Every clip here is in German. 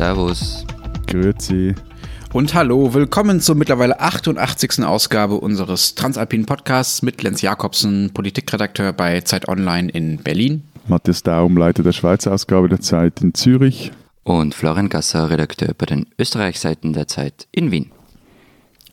Servus. Grüezi. Und hallo, willkommen zur mittlerweile 88. Ausgabe unseres Transalpinen Podcasts mit Lenz Jakobsen, Politikredakteur bei Zeit Online in Berlin. Matthias Daum, Leiter der Schweizer Ausgabe der Zeit in Zürich. Und Florian Gasser, Redakteur bei den Österreichseiten der Zeit in Wien.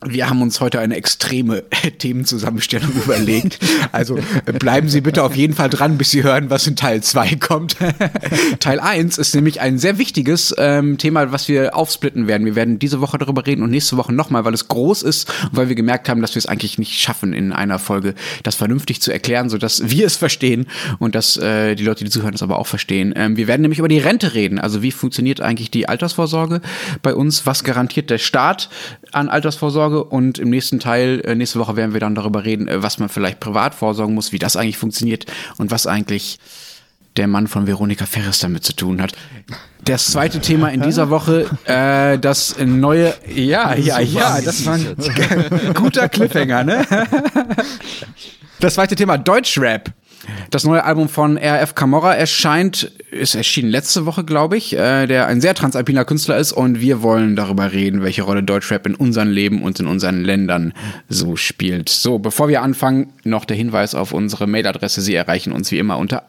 Wir haben uns heute eine extreme Themenzusammenstellung überlegt. Also äh, bleiben Sie bitte auf jeden Fall dran, bis Sie hören, was in Teil 2 kommt. Teil 1 ist nämlich ein sehr wichtiges ähm, Thema, was wir aufsplitten werden. Wir werden diese Woche darüber reden und nächste Woche nochmal, weil es groß ist und weil wir gemerkt haben, dass wir es eigentlich nicht schaffen, in einer Folge das vernünftig zu erklären, sodass wir es verstehen und dass äh, die Leute, die zuhören, es aber auch verstehen. Ähm, wir werden nämlich über die Rente reden. Also wie funktioniert eigentlich die Altersvorsorge bei uns? Was garantiert der Staat an Altersvorsorge? Vorsorge und im nächsten Teil, äh, nächste Woche werden wir dann darüber reden, äh, was man vielleicht privat vorsorgen muss, wie das eigentlich funktioniert und was eigentlich der Mann von Veronika Ferris damit zu tun hat. Das zweite Thema in dieser Woche, äh, das neue, ja, ja, ja, das war ein guter Cliffhanger, ne? Das zweite Thema, Deutschrap. Das neue Album von RF Camorra erscheint, ist erschienen letzte Woche, glaube ich, äh, der ein sehr transalpiner Künstler ist und wir wollen darüber reden, welche Rolle Deutschrap in unserem Leben und in unseren Ländern so spielt. So, bevor wir anfangen, noch der Hinweis auf unsere Mailadresse. Sie erreichen uns wie immer unter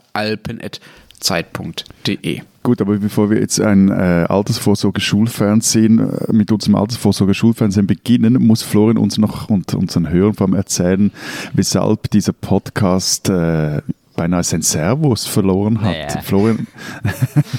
alpen.zeit.de. Gut, aber bevor wir jetzt ein äh, Altersvorsorge-Schulfernsehen äh, mit unserem Altersvorsorge-Schulfernsehen beginnen, muss Florian uns noch und unseren Hörern vor allem erzählen, weshalb dieser Podcast äh, beinahe sein Servus verloren hat. Naja. Florian,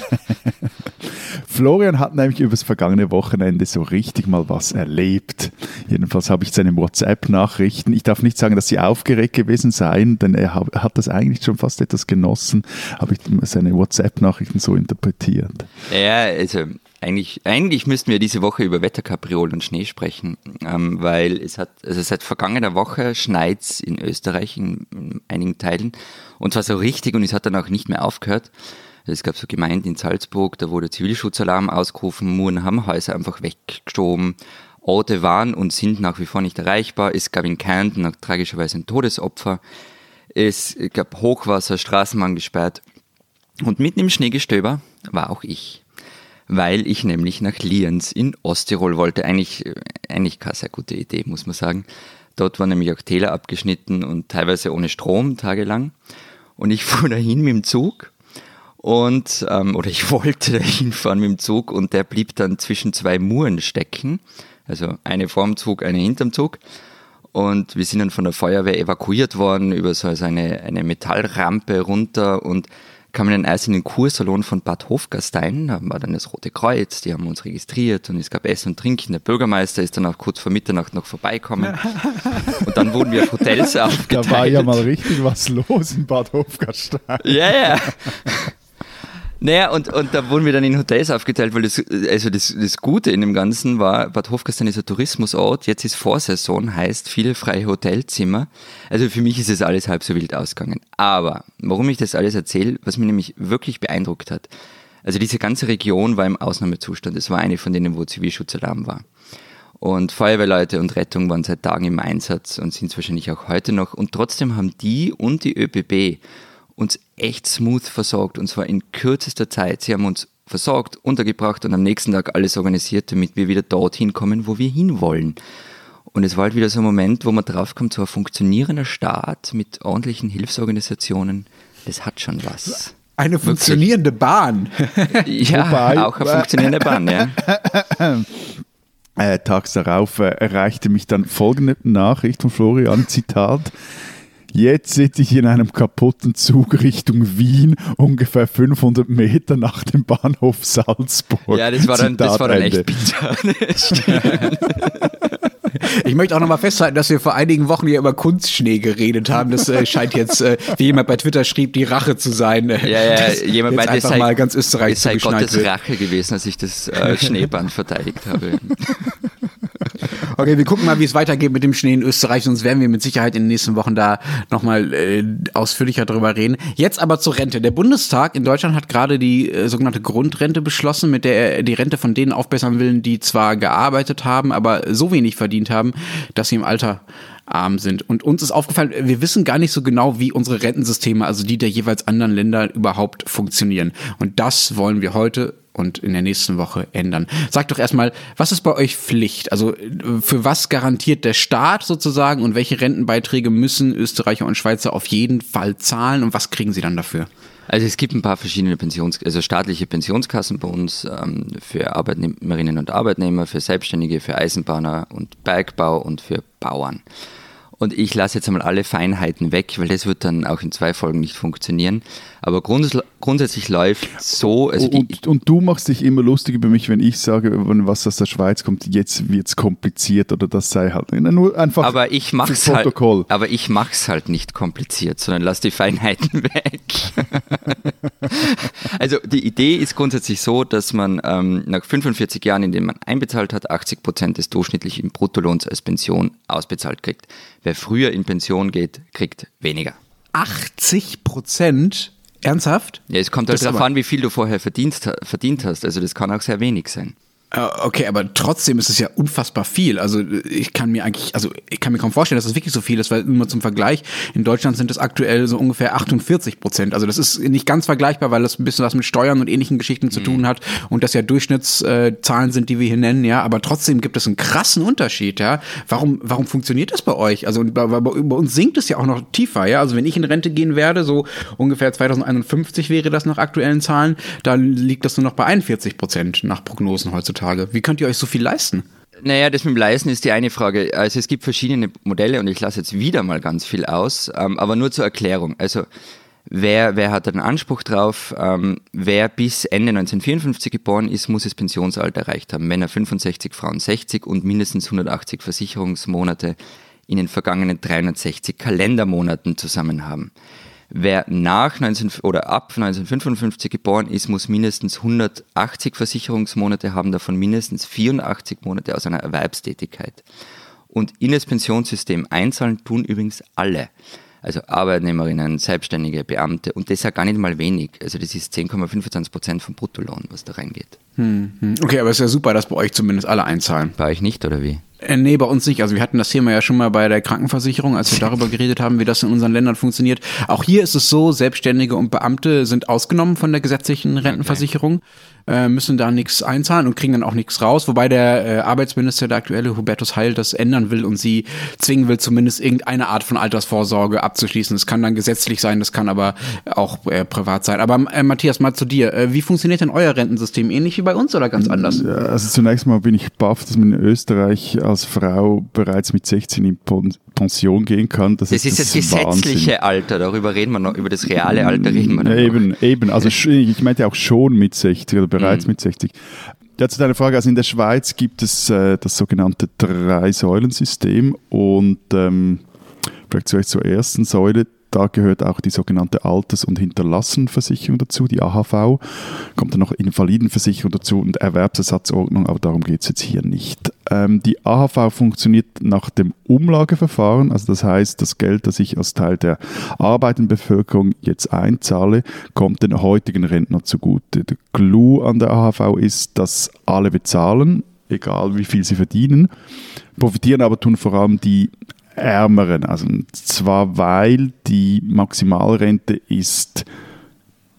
Florian hat nämlich übers vergangene Wochenende so richtig mal was erlebt. Jedenfalls habe ich seine WhatsApp-Nachrichten. Ich darf nicht sagen, dass sie aufgeregt gewesen seien, denn er hat das eigentlich schon fast etwas genossen, habe ich seine WhatsApp-Nachrichten so interpretiert. Ja, also eigentlich, eigentlich müssten wir diese Woche über Wetterkapriolen und Schnee sprechen, ähm, weil es hat, also seit vergangener Woche schneit in Österreich in, in einigen Teilen und zwar so richtig und es hat dann auch nicht mehr aufgehört. Es gab so Gemeinden in Salzburg, da wurde Zivilschutzalarm ausgerufen, Muren haben Häuser einfach weggeschoben, Orte waren und sind nach wie vor nicht erreichbar. Es gab in Kärnten tragischerweise ein Todesopfer. Es gab Hochwasser, Straßenbahn gesperrt. Und mitten im Schneegestöber war auch ich weil ich nämlich nach Lienz in Osttirol wollte. Eigentlich, eigentlich keine sehr gute Idee, muss man sagen. Dort waren nämlich auch Täler abgeschnitten und teilweise ohne Strom tagelang. Und ich fuhr dahin mit dem Zug und ähm, oder ich wollte dahin fahren mit dem Zug und der blieb dann zwischen zwei Muren stecken. Also eine vorm Zug, eine hinterm Zug. Und wir sind dann von der Feuerwehr evakuiert worden über so eine, eine Metallrampe runter und kam in den eisernen Kursalon von Bad Hofgastein, da war dann das Rote Kreuz, die haben uns registriert und es gab Essen und Trinken. Der Bürgermeister ist dann auch kurz vor Mitternacht noch vorbeikommen. und dann wurden wir auf Hotels aufgeteilt. Da war ja mal richtig was los in Bad Hofgastein. Ja, ja. Naja, und, und da wurden wir dann in Hotels aufgeteilt, weil das, also das, das Gute in dem Ganzen war, Bad Hofgastein ist ein Tourismusort, jetzt ist Vorsaison, heißt viele freie Hotelzimmer. Also für mich ist es alles halb so wild ausgegangen. Aber warum ich das alles erzähle, was mich nämlich wirklich beeindruckt hat, also diese ganze Region war im Ausnahmezustand. Es war eine von denen, wo Zivilschutzalarm war. Und Feuerwehrleute und Rettung waren seit Tagen im Einsatz und sind es wahrscheinlich auch heute noch. Und trotzdem haben die und die ÖBB uns echt smooth versorgt und zwar in kürzester Zeit. Sie haben uns versorgt, untergebracht und am nächsten Tag alles organisiert, damit wir wieder dorthin kommen, wo wir hinwollen. Und es war halt wieder so ein Moment, wo man draufkommt, so ein funktionierender Staat mit ordentlichen Hilfsorganisationen, das hat schon was. Eine funktionierende. Bahn. ja, Wobei, auch eine funktionierende Bahn, ja. Äh, tags darauf äh, erreichte mich dann folgende Nachricht von Florian, Zitat. Jetzt sitze ich in einem kaputten Zug Richtung Wien, ungefähr 500 Meter nach dem Bahnhof Salzburg. Ja, das war dann, das war dann echt bitter. Ich möchte auch nochmal festhalten, dass wir vor einigen Wochen hier über Kunstschnee geredet haben. Das äh, scheint jetzt, äh, wie jemand bei Twitter schrieb, die Rache zu sein. Ja, ja, jemand meinte, es sei, mal ganz Österreich es sei Gottes wird. Rache gewesen, als ich das äh, Schneeband verteidigt habe. Okay, wir gucken mal, wie es weitergeht mit dem Schnee in Österreich, sonst werden wir mit Sicherheit in den nächsten Wochen da nochmal äh, ausführlicher drüber reden. Jetzt aber zur Rente. Der Bundestag in Deutschland hat gerade die äh, sogenannte Grundrente beschlossen, mit der er die Rente von denen aufbessern will, die zwar gearbeitet haben, aber so wenig verdient haben, dass sie im Alter arm sind. Und uns ist aufgefallen, wir wissen gar nicht so genau, wie unsere Rentensysteme, also die der jeweils anderen Länder überhaupt funktionieren. Und das wollen wir heute und in der nächsten Woche ändern. Sagt doch erstmal, was ist bei euch Pflicht? Also für was garantiert der Staat sozusagen und welche Rentenbeiträge müssen Österreicher und Schweizer auf jeden Fall zahlen und was kriegen sie dann dafür? Also es gibt ein paar verschiedene Pensions, also staatliche Pensionskassen bei uns ähm, für Arbeitnehmerinnen und Arbeitnehmer, für Selbstständige, für Eisenbahner und Bergbau und für Bauern. Und ich lasse jetzt einmal alle Feinheiten weg, weil das wird dann auch in zwei Folgen nicht funktionieren. Aber grunds grundsätzlich läuft so. Also und, und, du machst dich immer lustig über mich, wenn ich sage, was aus der Schweiz kommt, jetzt wird es kompliziert oder das sei halt nur einfach aber ich mach's halt, Aber ich mache es halt nicht kompliziert, sondern lass die Feinheiten weg. also die Idee ist grundsätzlich so, dass man ähm, nach 45 Jahren, in denen man einbezahlt hat, 80 Prozent des durchschnittlichen Bruttolohns als Pension ausbezahlt kriegt. Wer früher in Pension geht, kriegt weniger. 80 Prozent? Ernsthaft? Ja, es kommt halt darauf an, wie viel du vorher verdient, verdient hast. Also das kann auch sehr wenig sein. Äh, okay, aber trotzdem ist es ja unfassbar viel. Also ich kann mir eigentlich, also ich kann mir kaum vorstellen, dass das wirklich so viel ist, weil nur zum Vergleich, in Deutschland sind es aktuell so ungefähr 48 Prozent. Also das ist nicht ganz vergleichbar, weil das ein bisschen was mit Steuern und ähnlichen Geschichten mhm. zu tun hat und das ja Durchschnittszahlen sind, die wir hier nennen, ja. Aber trotzdem gibt es einen krassen Unterschied, ja. Warum, warum funktioniert das bei euch? Also bei, bei, bei uns sinkt es ja auch noch tiefer, ja. Also wenn ich in Rente gehen werde, so ungefähr 2051 wäre das nach aktuellen Zahlen, da liegt das nur noch bei 41 Prozent nach Prognosen heutzutage heutzutage? Wie könnt ihr euch so viel leisten? Naja, das mit dem Leisten ist die eine Frage. Also es gibt verschiedene Modelle und ich lasse jetzt wieder mal ganz viel aus, ähm, aber nur zur Erklärung. Also wer, wer hat einen Anspruch drauf? Ähm, wer bis Ende 1954 geboren ist, muss das Pensionsalter erreicht haben. Männer 65, Frauen 60 und mindestens 180 Versicherungsmonate in den vergangenen 360 Kalendermonaten zusammen haben. Wer nach 19, oder ab 1955 geboren ist, muss mindestens 180 Versicherungsmonate haben, davon mindestens 84 Monate aus einer Erwerbstätigkeit. Und in das Pensionssystem einzahlen tun übrigens alle. Also Arbeitnehmerinnen, Selbstständige, Beamte und das ist ja gar nicht mal wenig. Also das ist 10,25 Prozent vom Bruttolohn, was da reingeht. Hm, hm. Okay, aber es ist ja super, dass bei euch zumindest alle einzahlen. Bei euch nicht, oder wie? Äh, nee, bei uns nicht. Also wir hatten das Thema ja schon mal bei der Krankenversicherung, als wir darüber geredet haben, wie das in unseren Ländern funktioniert. Auch hier ist es so, Selbstständige und Beamte sind ausgenommen von der gesetzlichen Rentenversicherung. Okay äh, müssen da nichts einzahlen und kriegen dann auch nichts raus. Wobei der äh, Arbeitsminister, der aktuelle Hubertus Heil, das ändern will und sie zwingen will, zumindest irgendeine Art von Altersvorsorge abzuschließen. Das kann dann gesetzlich sein, das kann aber auch äh, privat sein. Aber äh, Matthias, mal zu dir. Äh, wie funktioniert denn euer Rentensystem? Ähnlich wie bei uns oder ganz anders? Ja, also zunächst mal bin ich baff, dass man in Österreich als Frau bereits mit 16 in Pension gehen kann. Das, das ist, ist das, das gesetzliche Wahnsinn. Alter, darüber reden wir noch, über das reale Alter reden wir noch. Eben, eben. Also ich meinte auch schon mit 60 oder bereits mhm. mit 60. Ja, zu deiner Frage, also in der Schweiz gibt es äh, das sogenannte Drei-Säulen-System und ähm, vielleicht zuerst zur ersten Säule, da gehört auch die sogenannte Alters- und Hinterlassenversicherung dazu, die AHV. Kommt dann noch Invalidenversicherung dazu und Erwerbsersatzordnung, aber darum geht es jetzt hier nicht. Ähm, die AHV funktioniert nach dem Umlageverfahren, also das heißt, das Geld, das ich als Teil der arbeitenden Bevölkerung jetzt einzahle, kommt den heutigen Rentner zugute. Der Clou an der AHV ist, dass alle bezahlen, egal wie viel sie verdienen. Profitieren aber tun vor allem die Ärmeren. Also zwar weil die Maximalrente ist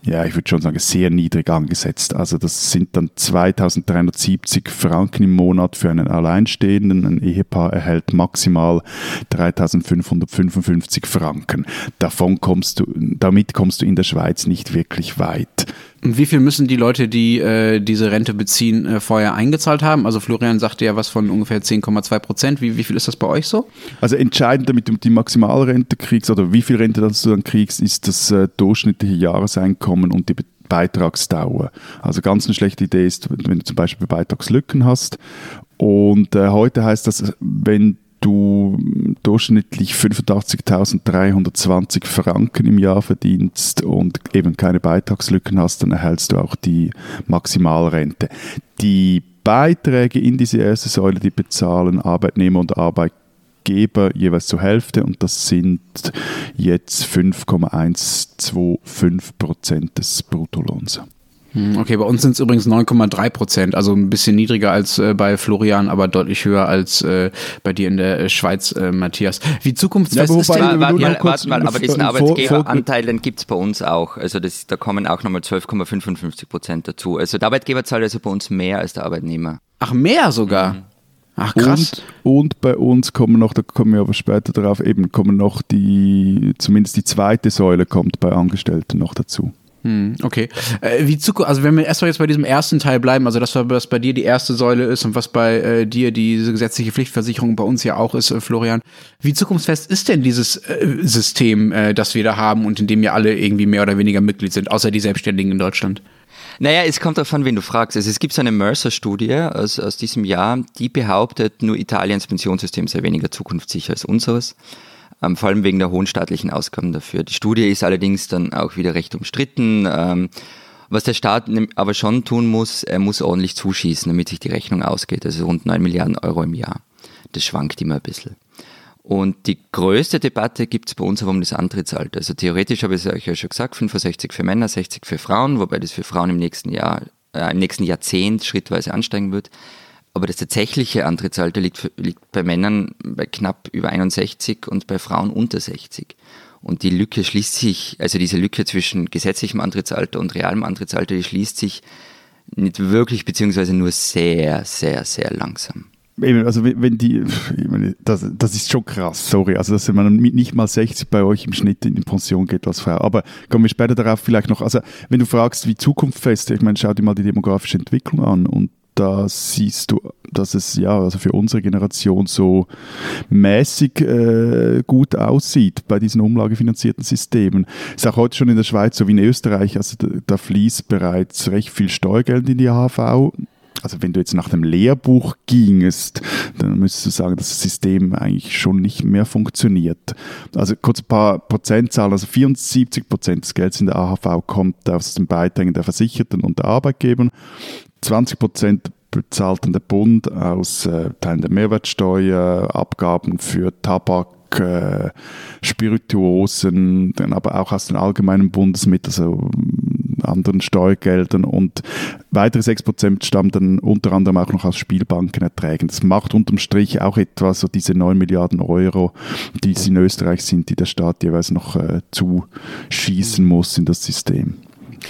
ja, ich würde schon sagen, sehr niedrig angesetzt. Also das sind dann 2370 Franken im Monat für einen Alleinstehenden. Ein Ehepaar erhält maximal 3555 Franken. Davon kommst du, damit kommst du in der Schweiz nicht wirklich weit. Wie viel müssen die Leute, die äh, diese Rente beziehen, äh, vorher eingezahlt haben? Also Florian sagte ja was von ungefähr 10,2 Prozent. Wie, wie viel ist das bei euch so? Also entscheidend, damit du die Maximalrente kriegst oder wie viel Rente du dann kriegst, ist das äh, durchschnittliche Jahreseinkommen und die Beitragsdauer. Also ganz eine schlechte Idee ist, wenn du zum Beispiel Beitragslücken hast. Und äh, heute heißt das, wenn du durchschnittlich 85.320 Franken im Jahr verdienst und eben keine Beitragslücken hast, dann erhältst du auch die Maximalrente. Die Beiträge in diese erste Säule, die bezahlen Arbeitnehmer und Arbeitgeber jeweils zur Hälfte und das sind jetzt 5,125 Prozent des Bruttolohns. Hm, okay, bei uns sind es übrigens 9,3 Prozent, also ein bisschen niedriger als äh, bei Florian, aber deutlich höher als äh, bei dir in der äh, Schweiz, äh, Matthias. Wie zukunftsfest ja, ist denn... Warte mal, warte mal, aber diesen Arbeitgeberanteil, den gibt es bei uns auch. Also das, da kommen auch nochmal 12,55 Prozent dazu. Also der Arbeitgeber zahlt also bei uns mehr als der Arbeitnehmer. Ach, mehr sogar? Mhm. Ach krass. Und, und, bei uns kommen noch, da kommen wir aber später darauf, eben kommen noch die, zumindest die zweite Säule kommt bei Angestellten noch dazu. Hm, okay. Äh, wie Zukunft, also wenn wir erstmal jetzt bei diesem ersten Teil bleiben, also das, was bei dir die erste Säule ist und was bei äh, dir diese gesetzliche Pflichtversicherung bei uns ja auch ist, äh, Florian. Wie zukunftsfest ist denn dieses äh, System, äh, das wir da haben und in dem ja alle irgendwie mehr oder weniger Mitglied sind, außer die Selbstständigen in Deutschland? Naja, es kommt davon, wen du fragst. Also es gibt so eine Mercer-Studie aus, aus diesem Jahr, die behauptet, nur Italiens Pensionssystem sei weniger zukunftssicher als unseres ähm, vor allem wegen der hohen staatlichen Ausgaben dafür. Die Studie ist allerdings dann auch wieder recht umstritten. Ähm, was der Staat aber schon tun muss, er muss ordentlich zuschießen, damit sich die Rechnung ausgeht. Also rund 9 Milliarden Euro im Jahr. Das schwankt immer ein bisschen. Und die größte Debatte gibt es bei uns aber um das Antrittsalter. Also theoretisch habe ich es euch ja schon gesagt, 65 für Männer, 60 für Frauen, wobei das für Frauen im nächsten Jahr, äh, im nächsten Jahrzehnt schrittweise ansteigen wird. Aber das tatsächliche Antrittsalter liegt, liegt bei Männern bei knapp über 61 und bei Frauen unter 60. Und die Lücke schließt sich, also diese Lücke zwischen gesetzlichem Antrittsalter und realem Antrittsalter, die schließt sich nicht wirklich, beziehungsweise nur sehr, sehr, sehr langsam. Also wenn die, das, das ist schon krass, sorry, also dass man nicht mal 60 bei euch im Schnitt in die Pension geht als Frau. Aber kommen wir später darauf vielleicht noch, also wenn du fragst, wie zukunftsfest, ich meine, schau dir mal die demografische Entwicklung an und da siehst du, dass es ja also für unsere Generation so mäßig äh, gut aussieht bei diesen umlagefinanzierten Systemen. Ist auch heute schon in der Schweiz so wie in Österreich, also da, da fließt bereits recht viel Steuergeld in die AHV also wenn du jetzt nach dem Lehrbuch gingest, dann müsstest du sagen, dass das System eigentlich schon nicht mehr funktioniert. Also kurz ein paar Prozentzahlen, also 74 Prozent des Geldes in der AHV kommt aus den Beiträgen der Versicherten und der Arbeitgeber. 20 Prozent bezahlt der Bund aus äh, Teilen der Mehrwertsteuer, Abgaben für Tabak, äh, Spirituosen, aber auch aus den allgemeinen Bundesmitteln, also äh, anderen Steuergeldern und weitere 6% stammen dann unter anderem auch noch aus Spielbankenerträgen. Das macht unterm Strich auch etwa so diese 9 Milliarden Euro, die es in Österreich sind, die der Staat jeweils noch äh, zuschießen muss in das System.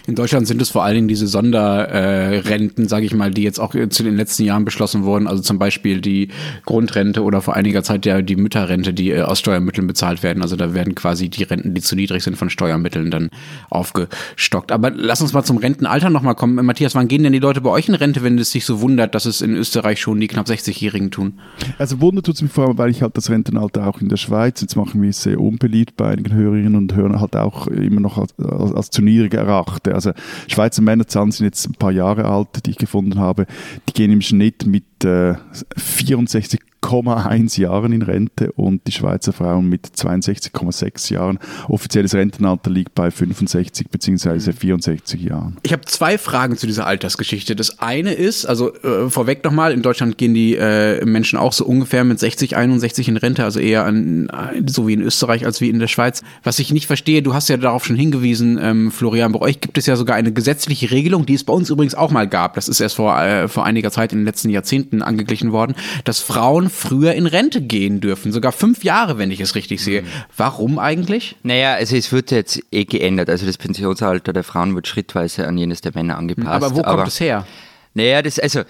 In Deutschland sind es vor allen Dingen diese Sonderrenten, äh, sage ich mal, die jetzt auch zu den letzten Jahren beschlossen wurden. Also zum Beispiel die Grundrente oder vor einiger Zeit ja die Mütterrente, die äh, aus Steuermitteln bezahlt werden. Also da werden quasi die Renten, die zu niedrig sind, von Steuermitteln dann aufgestockt. Aber lass uns mal zum Rentenalter nochmal kommen. Matthias, wann gehen denn die Leute bei euch in Rente, wenn es sich so wundert, dass es in Österreich schon die knapp 60-Jährigen tun? Also wundert tut es mich vor allem, weil ich halt das Rentenalter auch in der Schweiz, jetzt machen wir es sehr unbeliebt bei einigen Hörerinnen und Hörern, halt auch immer noch als, als, als zu niedrig erachten beachte. Also Schweizer Männerzahlen sind jetzt ein paar Jahre alt, die ich gefunden habe. Die gehen im Schnitt mit äh, 64 1,1 Jahren in Rente und die Schweizer Frauen mit 62,6 Jahren. Offizielles Rentenalter liegt bei 65 bzw. 64 Jahren. Ich habe zwei Fragen zu dieser Altersgeschichte. Das eine ist, also äh, vorweg nochmal, in Deutschland gehen die äh, Menschen auch so ungefähr mit 60, 61 in Rente, also eher an, so wie in Österreich als wie in der Schweiz. Was ich nicht verstehe, du hast ja darauf schon hingewiesen, ähm, Florian, bei euch gibt es ja sogar eine gesetzliche Regelung, die es bei uns übrigens auch mal gab. Das ist erst vor, äh, vor einiger Zeit in den letzten Jahrzehnten angeglichen worden, dass Frauen früher in Rente gehen dürfen. Sogar fünf Jahre, wenn ich es richtig sehe. Mhm. Warum eigentlich? Naja, also es wird jetzt eh geändert. Also das Pensionsalter der Frauen wird schrittweise an jenes der Männer angepasst. Aber wo kommt Aber, es her? Naja, das, also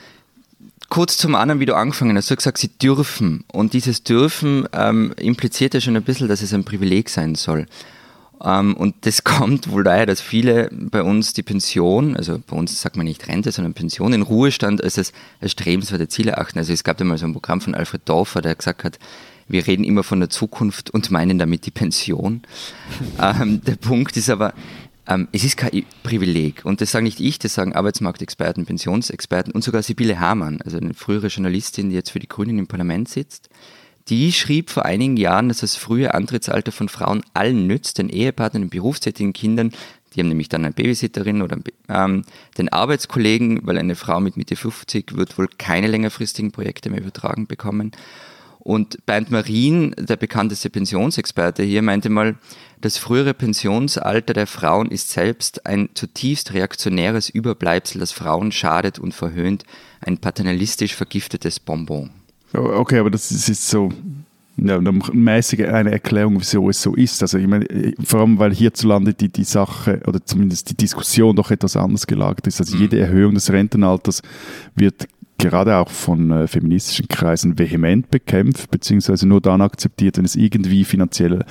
kurz zum anderen, wie du angefangen hast, du hast gesagt, sie dürfen. Und dieses dürfen ähm, impliziert ja schon ein bisschen, dass es ein Privileg sein soll. Ähm, und das kommt wohl daher, dass viele bei uns die Pension, also bei uns sagt man nicht Rente, sondern Pension, in Ruhestand als das erstrebenswerte Ziel erachten. Also es gab da mal so ein Programm von Alfred Dorfer, der gesagt hat, wir reden immer von der Zukunft und meinen damit die Pension. ähm, der Punkt ist aber, ähm, es ist kein Privileg. Und das sagen nicht ich, das sagen Arbeitsmarktexperten, Pensionsexperten und sogar Sibylle Hamann, also eine frühere Journalistin, die jetzt für die Grünen im Parlament sitzt die schrieb vor einigen Jahren, dass das frühe Antrittsalter von Frauen allen nützt, den Ehepartnern, den berufstätigen Kindern, die haben nämlich dann eine Babysitterin oder ähm, den Arbeitskollegen, weil eine Frau mit Mitte 50 wird wohl keine längerfristigen Projekte mehr übertragen bekommen. Und Bernd Marin, der bekannteste Pensionsexperte hier, meinte mal, das frühere Pensionsalter der Frauen ist selbst ein zutiefst reaktionäres Überbleibsel, das Frauen schadet und verhöhnt, ein paternalistisch vergiftetes Bonbon. Okay, aber das ist so ja, mäßige eine Erklärung, wieso es so ist. Also ich meine, vor allem, weil hierzulande die, die Sache oder zumindest die Diskussion doch etwas anders gelagert ist. Also jede mhm. Erhöhung des Rentenalters wird gerade auch von äh, feministischen Kreisen vehement bekämpft, beziehungsweise nur dann akzeptiert, wenn es irgendwie finanziell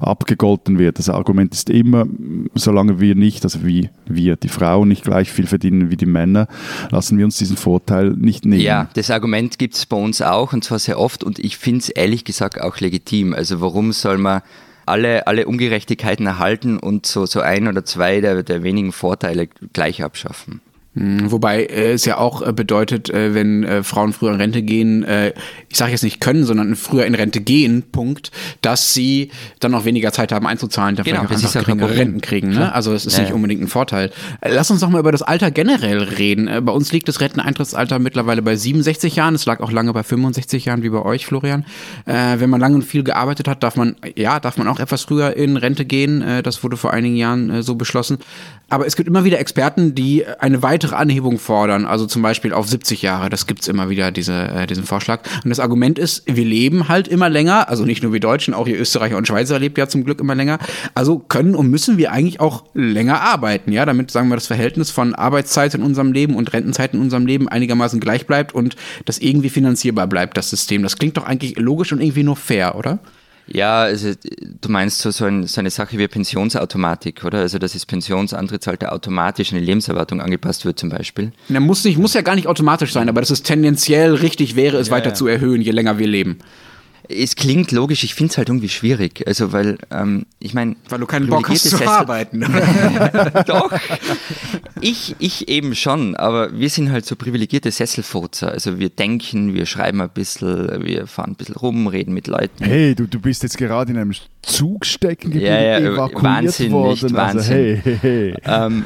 abgegolten wird. Das Argument ist immer, solange wir nicht, also wie wir, die Frauen nicht gleich viel verdienen wie die Männer, lassen wir uns diesen Vorteil nicht nehmen. Ja, das Argument gibt es bei uns auch und zwar sehr oft und ich finde es ehrlich gesagt auch legitim. Also warum soll man alle, alle Ungerechtigkeiten erhalten und so, so ein oder zwei der, der wenigen Vorteile gleich abschaffen? Hm, wobei äh, es ja auch äh, bedeutet, äh, wenn äh, Frauen früher in Rente gehen, äh, ich sage jetzt nicht können, sondern früher in Rente gehen, Punkt, dass sie dann noch weniger Zeit haben einzuzahlen, dann genau, vielleicht auch einfach geringere Renten kriegen. Ne? Also es ist ja, nicht unbedingt ein Vorteil. Äh, lass uns doch mal über das Alter generell reden. Bei uns liegt das Renteneintrittsalter mittlerweile bei 67 Jahren. Es lag auch lange bei 65 Jahren, wie bei euch, Florian. wenn man lange und viel gearbeitet hat, darf man, ja, darf man auch etwas früher in Rente gehen. das wurde vor einigen Jahren so beschlossen. Aber es gibt immer wieder Experten, die eine weitere Anhebung fordern, also zum Beispiel auf 70 Jahre. Das gibt's immer wieder, diese, äh, diesen Vorschlag. Und das Argument ist, wir leben halt immer länger, also nicht nur wir Deutschen, auch ihr Österreicher und Schweizer lebt ja zum Glück immer länger. Also können und müssen wir eigentlich auch länger arbeiten, ja, damit, sagen wir, das Verhältnis von Arbeitszeit in unserem Leben und Rentenzeit in unserem Leben einigermaßen gleich bleibt und das irgendwie finanzierbar bleibt, das System. Das klingt doch eigentlich logisch und irgendwie nur fair, oder? Ja, also du meinst so, so, ein, so, eine Sache wie Pensionsautomatik, oder? Also dass das Pensionsantrittsalter automatisch an die Lebenserwartung angepasst wird zum Beispiel. Ja, muss, nicht, muss ja gar nicht automatisch sein, aber dass es tendenziell richtig wäre, es ja, weiter ja. zu erhöhen, je länger wir leben. Es klingt logisch, ich finde es halt irgendwie schwierig. Also, weil, ähm, ich meine. Weil du keinen Bock hast zu Sessel arbeiten. Doch. Ich, ich eben schon, aber wir sind halt so privilegierte Sesselfurzer. Also, wir denken, wir schreiben ein bisschen, wir fahren ein bisschen rum, reden mit Leuten. Hey, du, du bist jetzt gerade in einem Zug stecken geblieben, ja, ja, evakuiert Wahnsinn, worden. Nicht, Wahnsinn. Also, hey, hey, hey. Ähm,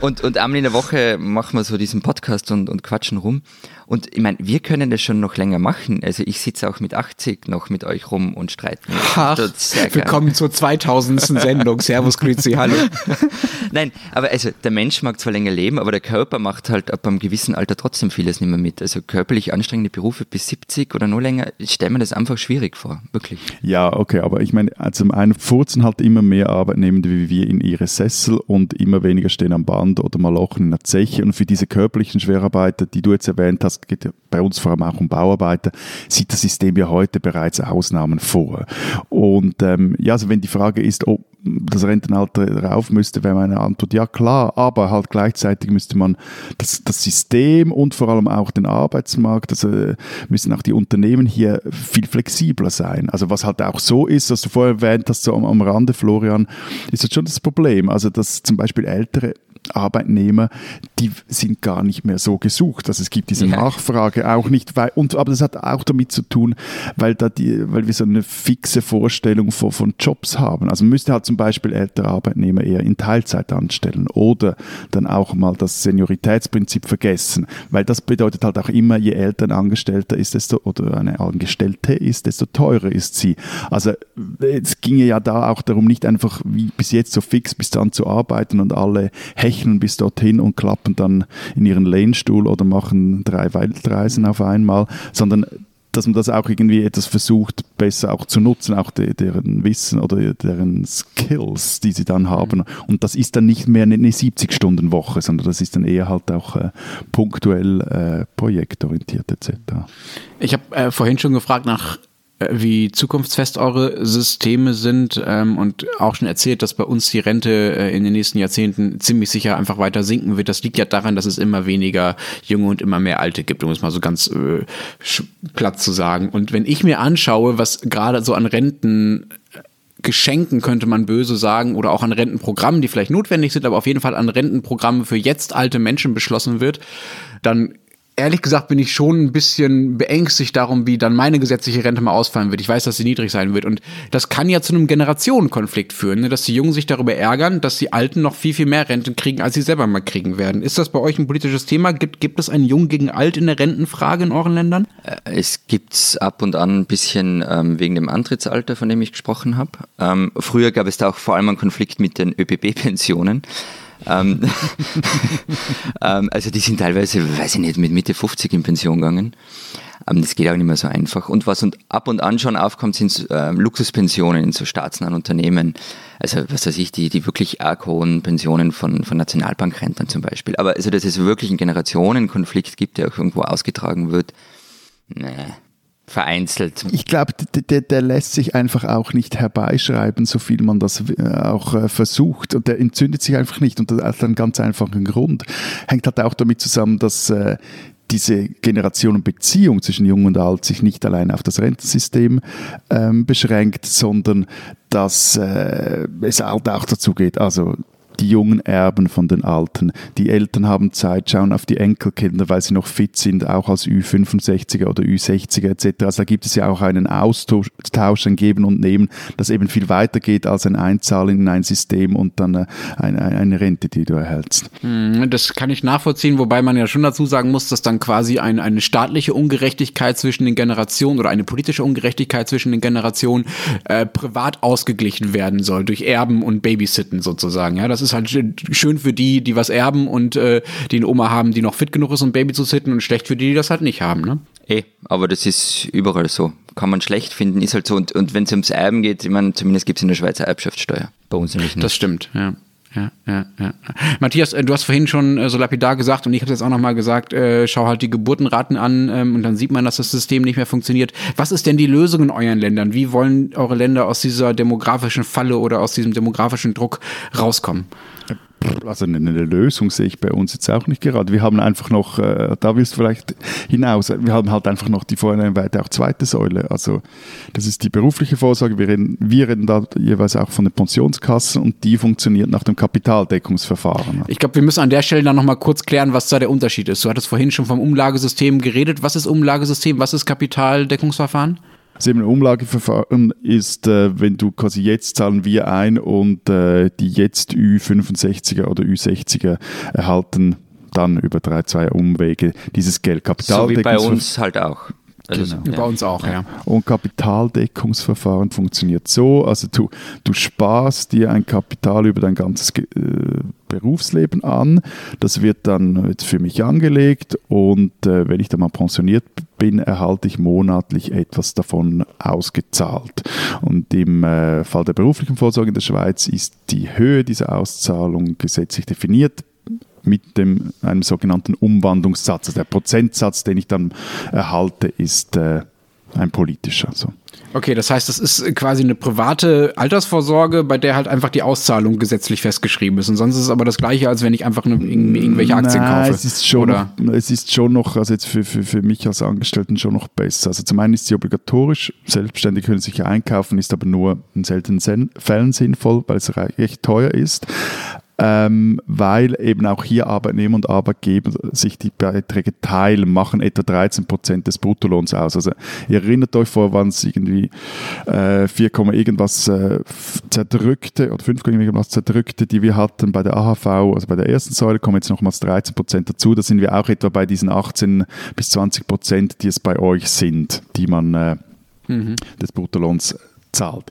und, und einmal in der Woche machen wir so diesen Podcast und, und quatschen rum. Und ich meine, wir können das schon noch länger machen. Also ich sitze auch mit 80 noch mit euch rum und streite mich. Ach, willkommen zur 2000. Sendung. Servus, Grüezi, hallo. Nein, aber also der Mensch mag zwar länger leben, aber der Körper macht halt ab einem gewissen Alter trotzdem vieles nicht mehr mit. Also körperlich anstrengende Berufe bis 70 oder nur länger, ich stelle mir das einfach schwierig vor, wirklich. Ja, okay, aber ich meine, zum einen furzen halt immer mehr Arbeitnehmende wie wir in ihre Sessel und immer weniger stehen am Band oder mal lochen in der Zeche. Und für diese körperlichen Schwerarbeiter, die du jetzt erwähnt hast, das geht ja bei uns vor allem auch um Bauarbeiter, sieht das System ja heute bereits Ausnahmen vor. Und ähm, ja, also wenn die Frage ist, ob das Rentenalter rauf müsste, wäre meine Antwort ja klar, aber halt gleichzeitig müsste man das, das System und vor allem auch den Arbeitsmarkt, also müssen auch die Unternehmen hier viel flexibler sein. Also was halt auch so ist, was du vorher erwähnt hast, so am, am Rande, Florian, ist das schon das Problem. Also dass zum Beispiel ältere Arbeitnehmer, die sind gar nicht mehr so gesucht. Also es gibt diese ja. Nachfrage auch nicht, weil, und, aber das hat auch damit zu tun, weil, da die, weil wir so eine fixe Vorstellung von, von Jobs haben. Also man müsste halt zum Beispiel ältere Arbeitnehmer eher in Teilzeit anstellen oder dann auch mal das Senioritätsprinzip vergessen, weil das bedeutet halt auch immer, je älter ein Angestellter ist, desto, oder eine Angestellte ist, desto teurer ist sie. Also es ginge ja da auch darum, nicht einfach wie bis jetzt so fix bis dann zu arbeiten und alle Hecht rechnen bis dorthin und klappen dann in ihren Lehnstuhl oder machen drei Weltreisen auf einmal, sondern dass man das auch irgendwie etwas versucht, besser auch zu nutzen, auch de, deren Wissen oder deren Skills, die sie dann haben. Und das ist dann nicht mehr eine 70-Stunden-Woche, sondern das ist dann eher halt auch äh, punktuell äh, projektorientiert etc. Ich habe äh, vorhin schon gefragt nach wie zukunftsfest eure Systeme sind ähm, und auch schon erzählt, dass bei uns die Rente äh, in den nächsten Jahrzehnten ziemlich sicher einfach weiter sinken wird. Das liegt ja daran, dass es immer weniger junge und immer mehr alte gibt, um es mal so ganz äh, platt zu sagen. Und wenn ich mir anschaue, was gerade so an Renten Geschenken könnte man böse sagen oder auch an Rentenprogrammen, die vielleicht notwendig sind, aber auf jeden Fall an Rentenprogrammen für jetzt alte Menschen beschlossen wird, dann ehrlich gesagt bin ich schon ein bisschen beängstigt darum, wie dann meine gesetzliche Rente mal ausfallen wird. Ich weiß, dass sie niedrig sein wird. Und das kann ja zu einem Generationenkonflikt führen, ne? dass die Jungen sich darüber ärgern, dass die Alten noch viel, viel mehr Renten kriegen, als sie selber mal kriegen werden. Ist das bei euch ein politisches Thema? Gibt, gibt es ein Jung gegen Alt in der Rentenfrage in euren Ländern? Äh, es gibt's ab und an ein bisschen ähm, wegen dem Antrittsalter, von dem ich gesprochen habe. Ähm, früher gab es da auch vor allem einen Konflikt mit den ÖBB-Pensionen. Ähm, ähm, also die sind teilweise, weiß ich nicht, mit Mitte 50 in Pension gegangen. Ähm, das geht auch nicht mehr so einfach. Und was und ab und an schon aufkommt, sind Luxuspensionen in so staatsnahen Unternehmen. Also was weiß ich, die, die wirklich arg hohen Pensionen von, von Nationalbankrentern zum Beispiel. Aber also, dass es wirklich einen Generationenkonflikt gibt, der auch irgendwo ausgetragen wird, nee vereinzelt. Ich glaube, der, der, lässt sich einfach auch nicht herbeischreiben, so viel man das äh, auch äh, versucht. Und der entzündet sich einfach nicht. Und das hat einen ganz einfachen Grund. Hängt halt auch damit zusammen, dass äh, diese Generationenbeziehung zwischen Jung und Alt sich nicht allein auf das Rentensystem ähm, beschränkt, sondern dass äh, es halt auch dazu geht, also die Jungen erben von den Alten. Die Eltern haben Zeit, schauen auf die Enkelkinder, weil sie noch fit sind, auch als Ü65er oder Ü60er etc. Also da gibt es ja auch einen Austausch, ein Geben und Nehmen, das eben viel weiter geht als ein Einzahlen in ein System und dann äh, eine, eine Rente, die du erhältst. Hm, das kann ich nachvollziehen, wobei man ja schon dazu sagen muss, dass dann quasi ein, eine staatliche Ungerechtigkeit zwischen den Generationen oder eine politische Ungerechtigkeit zwischen den Generationen äh, privat ausgeglichen werden soll durch Erben und Babysitten sozusagen. Ja, das ist halt schön für die, die was erben und äh, die eine Oma haben, die noch fit genug ist, um Baby zu sitten und schlecht für die, die das halt nicht haben. Ne? Eh, aber das ist überall so. Kann man schlecht finden, ist halt so. Und, und wenn es ums Erben geht, ich meine, zumindest gibt es in der Schweiz eine Erbschaftssteuer. Bei uns nämlich nicht. Das stimmt, ja. Ja, ja. Matthias, äh, du hast vorhin schon äh, so lapidar gesagt und ich habe jetzt auch nochmal gesagt, äh, schau halt die Geburtenraten an ähm, und dann sieht man, dass das System nicht mehr funktioniert. Was ist denn die Lösung in euren Ländern? Wie wollen eure Länder aus dieser demografischen Falle oder aus diesem demografischen Druck rauskommen? Also eine, Lösung sehe ich bei uns jetzt auch nicht gerade. Wir haben einfach noch, äh, da willst du vielleicht hinaus, wir haben halt einfach noch die Vornheimweite auch zweite Säule. Also das ist die berufliche Vorsorge. Wir reden, wir reden da jeweils auch von den Pensionskassen und die funktioniert nach dem Kapitaldeckungsverfahren. Ich glaube, wir müssen an der Stelle dann nochmal kurz klären, was da der Unterschied ist. Du hattest vorhin schon vom Umlagesystem geredet. Was ist Umlagesystem? Was ist Kapitaldeckungsverfahren? Das eben ein Umlageverfahren ist, äh, wenn du quasi jetzt zahlen wir ein und äh, die jetzt Ü65er oder Ü60er erhalten dann über drei, zwei Umwege dieses Geld. So wie bei uns halt auch. Also genau. Bei uns auch, ja. Und Kapitaldeckungsverfahren funktioniert so, also du, du sparst dir ein Kapital über dein ganzes äh, Berufsleben an, das wird dann jetzt für mich angelegt und äh, wenn ich dann mal pensioniert bin, erhalte ich monatlich etwas davon ausgezahlt. Und im äh, Fall der beruflichen Vorsorge in der Schweiz ist die Höhe dieser Auszahlung gesetzlich definiert mit dem, einem sogenannten Umwandlungssatz. Also der Prozentsatz, den ich dann erhalte, ist äh, ein politischer. So. Okay, das heißt, das ist quasi eine private Altersvorsorge, bei der halt einfach die Auszahlung gesetzlich festgeschrieben ist. Und sonst ist es aber das Gleiche, als wenn ich einfach eine, irgendwelche Aktien Nein, kaufe. Es ist schon, Oder? Noch, es ist schon noch, also jetzt für, für, für mich als Angestellten schon noch besser. Also zum einen ist sie obligatorisch, Selbstständige können sich einkaufen, ist aber nur in seltenen Fällen sinnvoll, weil es recht teuer ist ähm, weil eben auch hier Arbeitnehmer und Arbeitgeber sich die Beiträge teilen, machen etwa 13 Prozent des Bruttolohns aus. Also ihr erinnert euch vor, waren es irgendwie äh, 4, irgendwas äh, zerdrückte oder 5, irgendwas zerdrückte, die wir hatten bei der AHV, also bei der ersten Säule kommen jetzt nochmals 13 Prozent dazu. Da sind wir auch etwa bei diesen 18 bis 20 Prozent, die es bei euch sind, die man äh, mhm. des Bruttolohns zahlt.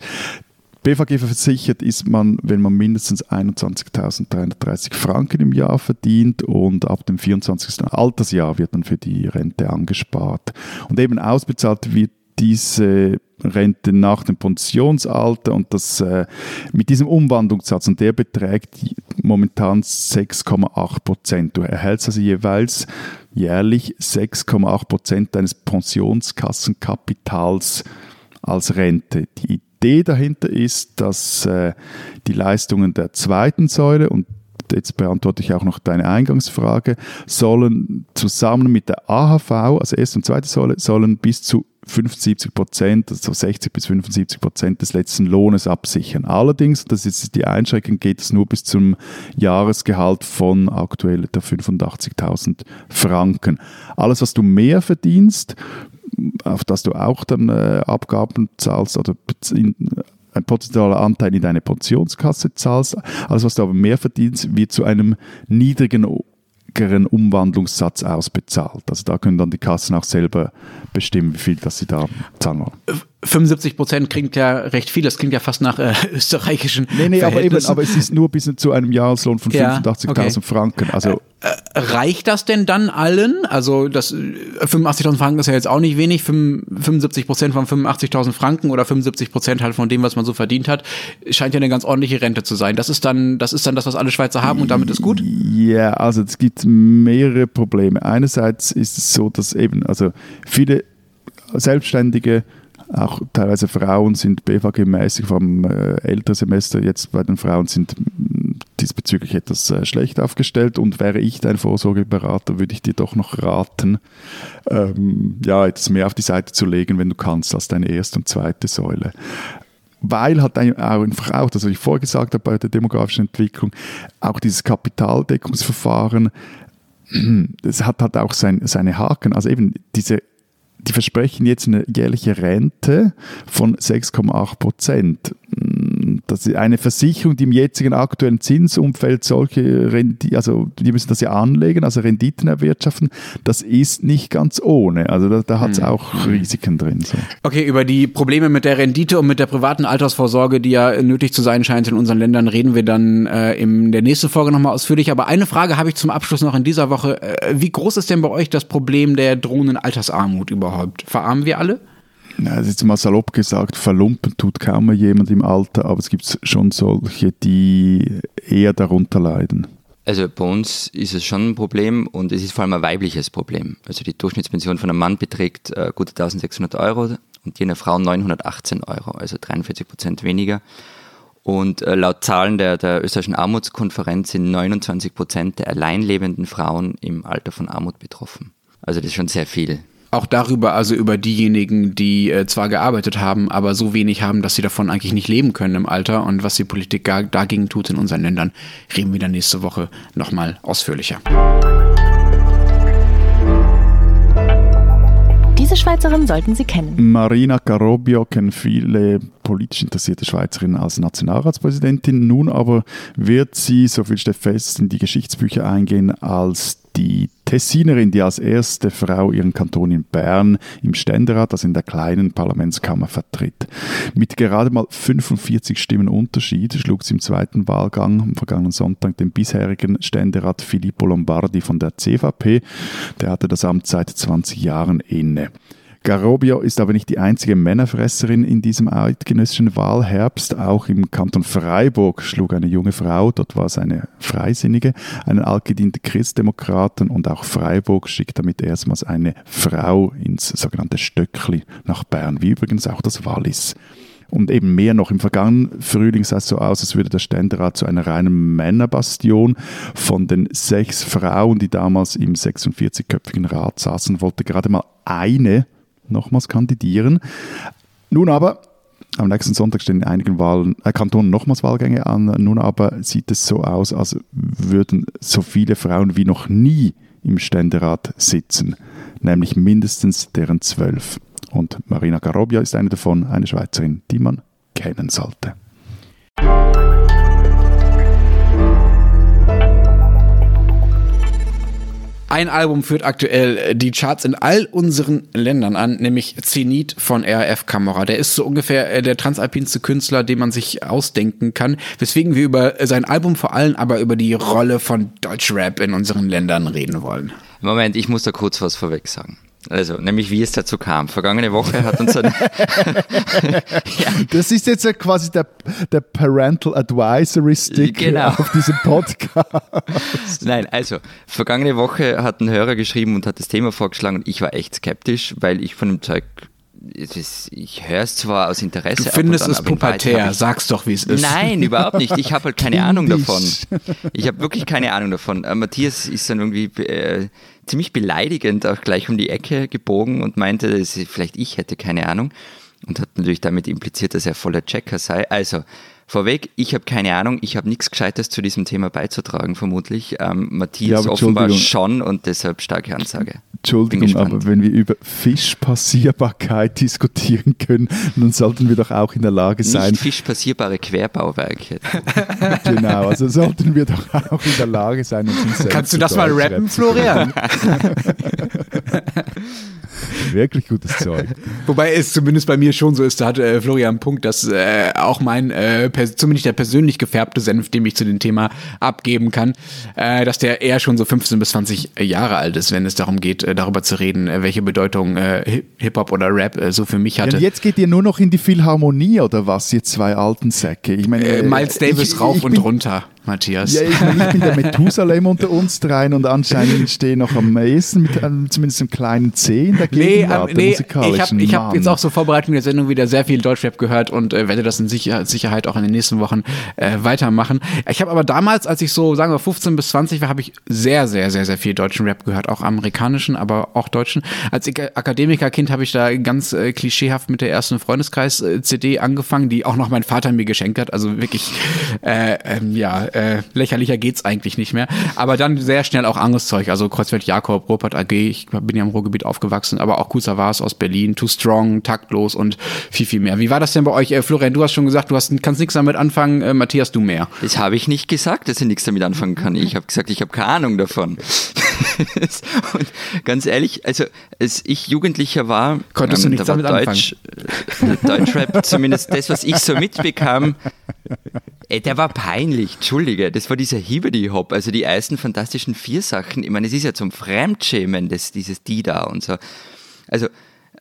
BVG versichert ist man, wenn man mindestens 21.330 Franken im Jahr verdient und ab dem 24. Altersjahr wird dann für die Rente angespart. Und eben ausbezahlt wird diese Rente nach dem Pensionsalter und das äh, mit diesem Umwandlungssatz und der beträgt momentan 6,8 Prozent. Du erhältst also jeweils jährlich 6,8 Prozent deines Pensionskassenkapitals als Rente. Die Idee dahinter ist, dass äh, die Leistungen der zweiten Säule und jetzt beantworte ich auch noch deine Eingangsfrage, sollen zusammen mit der AHV, also erste und zweite Säule, sollen bis zu 75 Prozent, also 60 bis 75 Prozent des letzten Lohnes absichern. Allerdings, das ist die Einschränkung, geht es nur bis zum Jahresgehalt von aktuell etwa 85.000 Franken. Alles, was du mehr verdienst, auf das du auch dann äh, Abgaben zahlst oder in, ein potenzieller Anteil in deine Pensionskasse zahlst, alles was du aber mehr verdienst, wird zu einem niedrigen Umwandlungssatz ausbezahlt. Also da können dann die Kassen auch selber bestimmen, wie viel das sie da zahlen wollen. 75 Prozent klingt ja recht viel, das klingt ja fast nach äh, österreichischen Nee, nee, aber, eben, aber es ist nur bis zu einem Jahreslohn von 85.000 okay. Franken. Also äh, äh, reicht das denn dann allen? Also das 85.000 äh, Franken ist ja jetzt auch nicht wenig, 75 Prozent von 85.000 Franken oder 75 Prozent halt von dem, was man so verdient hat, scheint ja eine ganz ordentliche Rente zu sein. Das ist dann, das ist dann das, was alle Schweizer haben und damit ist gut? Ja, also es gibt mehrere Probleme. Einerseits ist es so, dass eben, also viele Selbstständige auch teilweise Frauen sind BVG-mäßig vom äh, älteren Semester jetzt bei den Frauen sind diesbezüglich etwas äh, schlecht aufgestellt und wäre ich dein Vorsorgeberater, würde ich dir doch noch raten, ähm, ja, etwas mehr auf die Seite zu legen, wenn du kannst, als deine erste und zweite Säule weil einfach auch, das was ich vorher gesagt habe bei der demografischen Entwicklung, auch dieses Kapitaldeckungsverfahren, das hat halt auch sein, seine Haken. Also eben diese die versprechen jetzt eine jährliche Rente von 6,8 Prozent. Das ist eine Versicherung, die im jetzigen aktuellen Zinsumfeld solche Renditen, also die müssen das ja anlegen, also Renditen erwirtschaften, das ist nicht ganz ohne. Also da, da hat es hm. auch Risiken drin. So. Okay, über die Probleme mit der Rendite und mit der privaten Altersvorsorge, die ja nötig zu sein scheint in unseren Ländern, reden wir dann äh, in der nächsten Folge nochmal ausführlich. Aber eine Frage habe ich zum Abschluss noch in dieser Woche. Äh, wie groß ist denn bei euch das Problem der drohenden Altersarmut überhaupt? Verarmen wir alle? Ja, das ist mal salopp gesagt, verlumpen tut kaum mehr jemand im Alter, aber es gibt schon solche, die eher darunter leiden. Also bei uns ist es schon ein Problem und es ist vor allem ein weibliches Problem. Also die Durchschnittspension von einem Mann beträgt äh, gute 1600 Euro und die einer Frau 918 Euro, also 43 Prozent weniger. Und äh, laut Zahlen der, der österreichischen Armutskonferenz sind 29 Prozent der alleinlebenden Frauen im Alter von Armut betroffen. Also das ist schon sehr viel auch darüber, also über diejenigen, die äh, zwar gearbeitet haben, aber so wenig haben, dass sie davon eigentlich nicht leben können im Alter und was die Politik gar, dagegen tut in unseren Ländern, reden wir dann nächste Woche nochmal ausführlicher. Diese Schweizerin sollten Sie kennen. Marina Carobio kennen viele politisch interessierte Schweizerinnen als Nationalratspräsidentin. Nun aber wird sie, so viel steht fest, in die Geschichtsbücher eingehen als die Tessinerin, die als erste Frau ihren Kanton in Bern im Ständerat, also in der kleinen Parlamentskammer, vertritt. Mit gerade mal 45 Stimmen Unterschied schlug sie im zweiten Wahlgang am vergangenen Sonntag den bisherigen Ständerat Filippo Lombardi von der CVP. Der hatte das Amt seit 20 Jahren inne. Garobio ist aber nicht die einzige Männerfresserin in diesem eidgenössischen Wahlherbst. Auch im Kanton Freiburg schlug eine junge Frau, dort war es eine Freisinnige, einen altgedienten Christdemokraten und auch Freiburg schickt damit erstmals eine Frau ins sogenannte Stöckli nach Bern, wie übrigens auch das Wallis. Und eben mehr noch im vergangenen Frühling sah es so aus, als würde der Ständerat zu einer reinen Männerbastion. Von den sechs Frauen, die damals im 46-köpfigen Rat saßen, wollte gerade mal eine nochmals kandidieren. Nun aber, am nächsten Sonntag stehen in einigen Wahlen, äh, Kantonen nochmals Wahlgänge an. Nun aber sieht es so aus, als würden so viele Frauen wie noch nie im Ständerat sitzen, nämlich mindestens deren zwölf. Und Marina Garobia ist eine davon, eine Schweizerin, die man kennen sollte. Ein Album führt aktuell äh, die Charts in all unseren Ländern an, nämlich Zenit von RAF Kamera. Der ist so ungefähr äh, der transalpinste Künstler, den man sich ausdenken kann, weswegen wir über sein Album vor allem aber über die Rolle von Deutschrap in unseren Ländern reden wollen. Moment, ich muss da kurz was vorweg sagen. Also, nämlich wie es dazu kam. Vergangene Woche hat uns ein ja. Das ist jetzt quasi der, der Parental Advisory Stick genau. auf diesem Podcast. Nein, also, vergangene Woche hat ein Hörer geschrieben und hat das Thema vorgeschlagen und ich war echt skeptisch, weil ich von dem Zeug ist, ich höre es zwar aus Interesse. Du findest an, es pubertär, ich, sag's doch, wie es ist. Nein, überhaupt nicht. Ich habe halt keine Ahnung davon. Ich habe wirklich keine Ahnung davon. Äh, Matthias ist dann irgendwie äh, ziemlich beleidigend auch gleich um die Ecke gebogen und meinte, dass vielleicht ich hätte keine Ahnung und hat natürlich damit impliziert, dass er voller Checker sei. Also, Vorweg, ich habe keine Ahnung, ich habe nichts Gescheites zu diesem Thema beizutragen, vermutlich. Ähm, Matthias Ja, offenbar schon und deshalb starke Ansage. Entschuldigung, aber wenn wir über Fischpassierbarkeit diskutieren können, dann sollten wir doch auch in der Lage sein, Nicht fischpassierbare Querbauwerke. genau, also sollten wir doch auch in der Lage sein, uns Kannst du das mal rappen. Florian? Wirklich gutes Zeug. Wobei es zumindest bei mir schon so ist, da hat äh, Florian einen Punkt, dass äh, auch mein, äh, zumindest der persönlich gefärbte Senf, den ich zu dem Thema abgeben kann, äh, dass der eher schon so 15 bis 20 Jahre alt ist, wenn es darum geht, äh, darüber zu reden, äh, welche Bedeutung äh, Hip- Hip-Hop oder Rap so für mich Ja, hatte. und jetzt geht ihr nur noch in die Philharmonie oder was, ihr zwei alten Säcke? Ich meine, Miles Davis ich, rauf ich und runter, Matthias. Ja, ich, meine, ich bin der Methusalem unter uns dreien und anscheinend stehe noch am ehesten mit einem, zumindest einem kleinen C in der Nee, Gegenwart ähm, der nee ich habe ich hab jetzt auch zur Vorbereitung der Sendung wieder sehr viel Deutschrap gehört und äh, werde das in Sicher Sicherheit auch in den nächsten Wochen äh, weitermachen. Ich habe aber damals, als ich so, sagen wir 15 bis 20 war, habe ich sehr, sehr, sehr, sehr viel deutschen Rap gehört, auch amerikanischen, aber auch deutschen. Als Akademikerkind habe ich da ganz äh, klischeehaft mit der ersten Freundeskreis-CD angefangen, die auch noch mein Vater mir geschenkt hat. Also wirklich, äh, ähm, ja, äh, lächerlicher geht's eigentlich nicht mehr. Aber dann sehr schnell auch anderes Zeug, also Kreuzfeld Jakob, Ruppert AG, ich bin ja im Ruhrgebiet aufgewachsen, aber auch Kusa Vars aus Berlin, Too Strong, Taktlos und viel, viel mehr. Wie war das denn bei euch? Äh, Florian, du hast schon gesagt, du hast, kannst nichts damit anfangen, äh, Matthias, du mehr. Das habe ich nicht gesagt, dass ich nichts damit anfangen kann. Ich habe gesagt, ich habe keine Ahnung davon. Und ganz ehrlich, also als ich Jugendlicher war, Konntest du nichts da war damit Deutsch, äh, Deutschrap, zumindest das, was ich so mitbekam, ey, der war peinlich, entschuldige. Das war dieser Hibidi-Hop, also die ersten fantastischen vier Sachen. Ich meine, es ist ja zum Fremdschämen, das, dieses Die da und so. Also,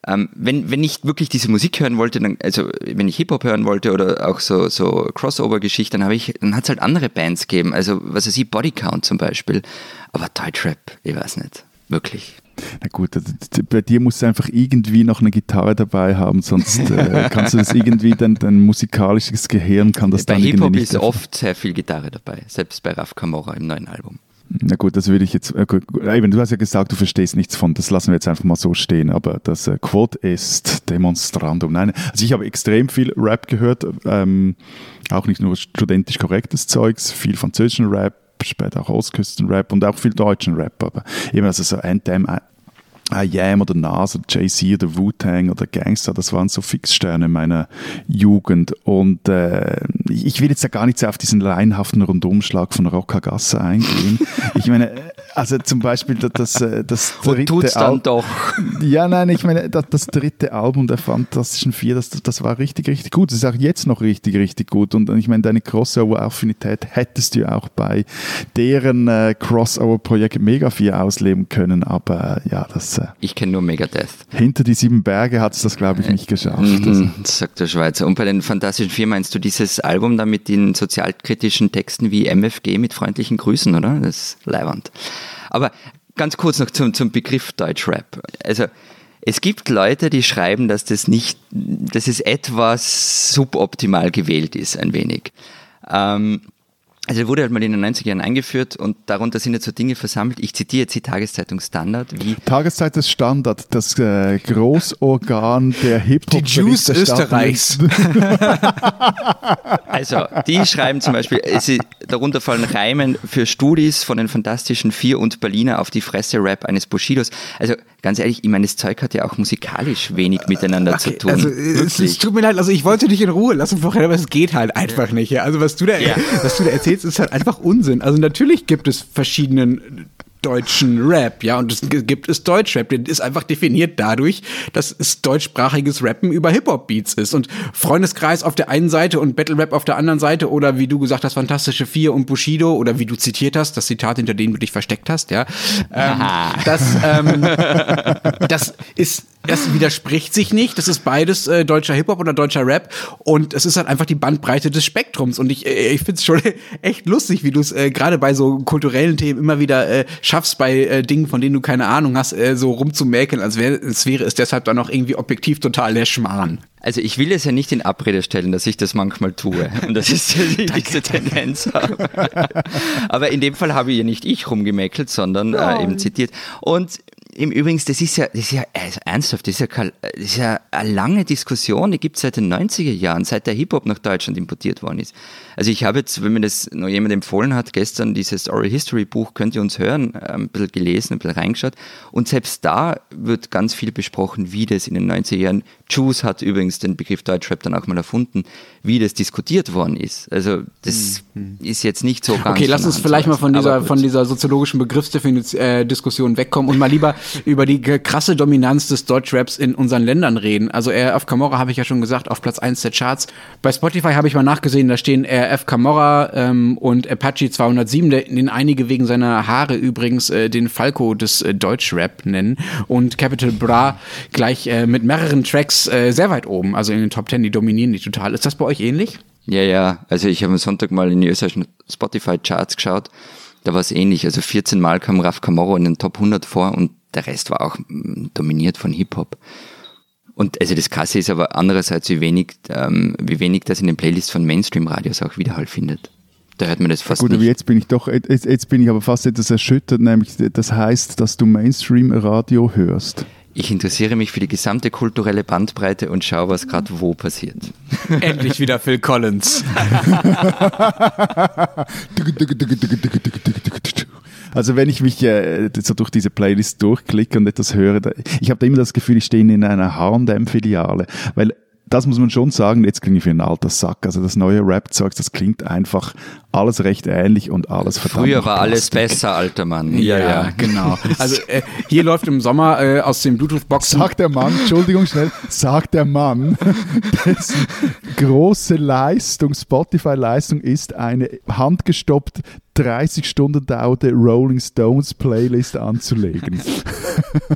ähm, wenn, wenn ich wirklich diese Musik hören wollte, dann, also wenn ich Hip-Hop hören wollte oder auch so, so Crossover-Geschichten, dann habe ich, dann hat es halt andere Bands gegeben. Also, was weiß ich, Bodycount zum Beispiel. Aber Deutschrap, ich weiß nicht. Wirklich. Na gut, d- bei dir musst du einfach irgendwie noch eine Gitarre dabei haben, sonst äh, kannst du das irgendwie, dein, dein musikalisches Gehirn kann das Bei dann irgendwie Hip-Hop nicht ist erf- oft sehr viel Gitarre dabei, selbst bei Raf Camora im neuen Album. Na gut, das würde ich jetzt, äh, eben, du hast ja gesagt, du verstehst nichts von, das lassen wir jetzt einfach mal so stehen, aber das äh, Quod ist Demonstrandum. Nein, also ich habe extrem viel Rap gehört, ähm, auch nicht nur studentisch korrektes Zeugs, viel französischen Rap, später auch Ostküstenrap und auch viel deutschen Rap, aber eben also so Anthem, I Am oder Nas oder Jay-Z oder Wu-Tang oder Gangster, das waren so Fixsterne meiner Jugend. Und äh, ich will jetzt ja gar nicht so auf diesen laienhaften Rundumschlag von Rockagasse eingehen. ich meine, also zum Beispiel das, das, äh, das Und dritte tut's dann Al- doch. ja, nein, ich meine, das, das dritte Album der Fantastischen Vier, das, das war richtig, richtig gut. Das ist auch jetzt noch richtig, richtig gut. Und ich meine, deine Crossover-Affinität hättest du auch bei deren äh, Crossover-Projekt Mega 4 ausleben können. Aber äh, ja, das äh, Ich kenne nur Megadeth. hinter die sieben Berge hat es das, glaube ich, nicht geschafft. Also, Mhm, sagt der Schweizer. Und bei den Fantastischen Vier meinst du dieses Album da mit den sozialkritischen Texten wie MFG mit freundlichen Grüßen, oder? Das ist leiwand. Aber ganz kurz noch zum, zum Begriff Deutschrap. Also, es gibt Leute, die schreiben, dass das nicht, dass es etwas suboptimal gewählt ist, ein wenig. Ähm, also er wurde halt mal in den 90er Jahren eingeführt und darunter sind jetzt so Dinge versammelt. Ich zitiere jetzt die Tageszeitung Standard, wie Tageszeit des Standard, das äh, Großorgan der hip Die Jews Österreichs. Also, die schreiben zum Beispiel, es ist, darunter fallen Reimen für Studis von den Fantastischen Vier und Berliner auf die Fresse Rap eines Bushidos. Also, ganz ehrlich, ich meine, das Zeug hat ja auch musikalisch wenig miteinander zu tun. Also, es, es Wirklich. tut mir leid, also ich wollte dich in Ruhe lassen vorher, aber es geht halt einfach nicht. Ja? Also was du da, Ja. was du da erzählst, ist halt einfach Unsinn. Also natürlich gibt es verschiedenen deutschen Rap, ja, und es gibt es Deutschrap, der ist einfach definiert dadurch, dass es deutschsprachiges Rappen über Hip-Hop-Beats ist und Freundeskreis auf der einen Seite und Battle Rap auf der anderen Seite oder wie du gesagt hast, Fantastische Vier und Bushido oder wie du zitiert hast, das Zitat, hinter dem du dich versteckt hast, ja, ähm, das, ähm, das ist das widerspricht sich nicht. Das ist beides äh, deutscher Hip-Hop oder deutscher Rap. Und es ist halt einfach die Bandbreite des Spektrums. Und ich, äh, ich finde es schon echt lustig, wie du es äh, gerade bei so kulturellen Themen immer wieder äh, schaffst, bei äh, Dingen, von denen du keine Ahnung hast, äh, so rumzumäkeln, als, wär, als wäre es deshalb dann auch irgendwie objektiv total der Schmarrn. Also ich will es ja nicht in Abrede stellen, dass ich das manchmal tue und dass ich diese Tendenz habe. Aber in dem Fall habe ich ja nicht ich rumgemäkelt, sondern äh, eben zitiert. Und im Übrigen, das ist ja, das ist ja also ernsthaft, das ist ja, das ist ja eine lange Diskussion, die gibt es seit den 90er Jahren, seit der Hip-Hop nach Deutschland importiert worden ist. Also ich habe jetzt, wenn mir das noch jemand empfohlen hat, gestern dieses Oral History Buch, könnt ihr uns hören, äh, ein bisschen gelesen, ein bisschen reingeschaut. Und selbst da wird ganz viel besprochen, wie das in den 90er Jahren, Juice hat übrigens den Begriff Deutschrap dann auch mal erfunden, wie das diskutiert worden ist. Also das mhm. ist jetzt nicht so ganz. Okay, lass uns vielleicht mal von dieser, von dieser soziologischen Begriffsdiskussion äh, wegkommen und mal lieber über die krasse Dominanz des Deutschraps in unseren Ländern reden. Also RF Camorra habe ich ja schon gesagt, auf Platz 1 der Charts. Bei Spotify habe ich mal nachgesehen, da stehen RF Camorra ähm, und Apache 207, den einige wegen seiner Haare übrigens äh, den Falco des äh, Deutschrap nennen. Und Capital Bra gleich äh, mit mehreren Tracks äh, sehr weit oben, also in den Top 10, die dominieren die total. Ist das bei euch ähnlich? Ja, ja. Also ich habe am Sonntag mal in die österreichischen Spotify-Charts geschaut. Da war es ähnlich. Also 14 Mal kam Raf Camorra in den Top 100 vor und der Rest war auch mm, dominiert von Hip-Hop. Und also das Krasse ist aber andererseits, wie wenig, ähm, wie wenig das in den Playlists von Mainstream-Radios auch Widerhall findet. Da hört man das fast Gut, nicht. aber jetzt bin ich doch, jetzt, jetzt bin ich aber fast etwas erschüttert, nämlich das heißt, dass du Mainstream-Radio hörst. Ich interessiere mich für die gesamte kulturelle Bandbreite und schaue, was gerade wo passiert. Endlich wieder Phil Collins. Also wenn ich mich äh, so durch diese Playlist durchklicke und etwas höre, da, ich habe da immer das Gefühl, ich stehe in einer H&M-Filiale, weil das muss man schon sagen, jetzt klinge ich wie ein alter Sack. Also das neue Rap-Zeugs, das klingt einfach alles recht ähnlich und alles verdammt. Früher war alles besser, alter Mann. Ja, ja, ja. genau. Also äh, hier läuft im Sommer äh, aus den Bluetooth-Boxen. Sagt der Mann, Entschuldigung schnell, sagt der Mann, dessen große Leistung, Spotify-Leistung ist, eine handgestoppt 30 Stunden dauernde Rolling Stones Playlist anzulegen.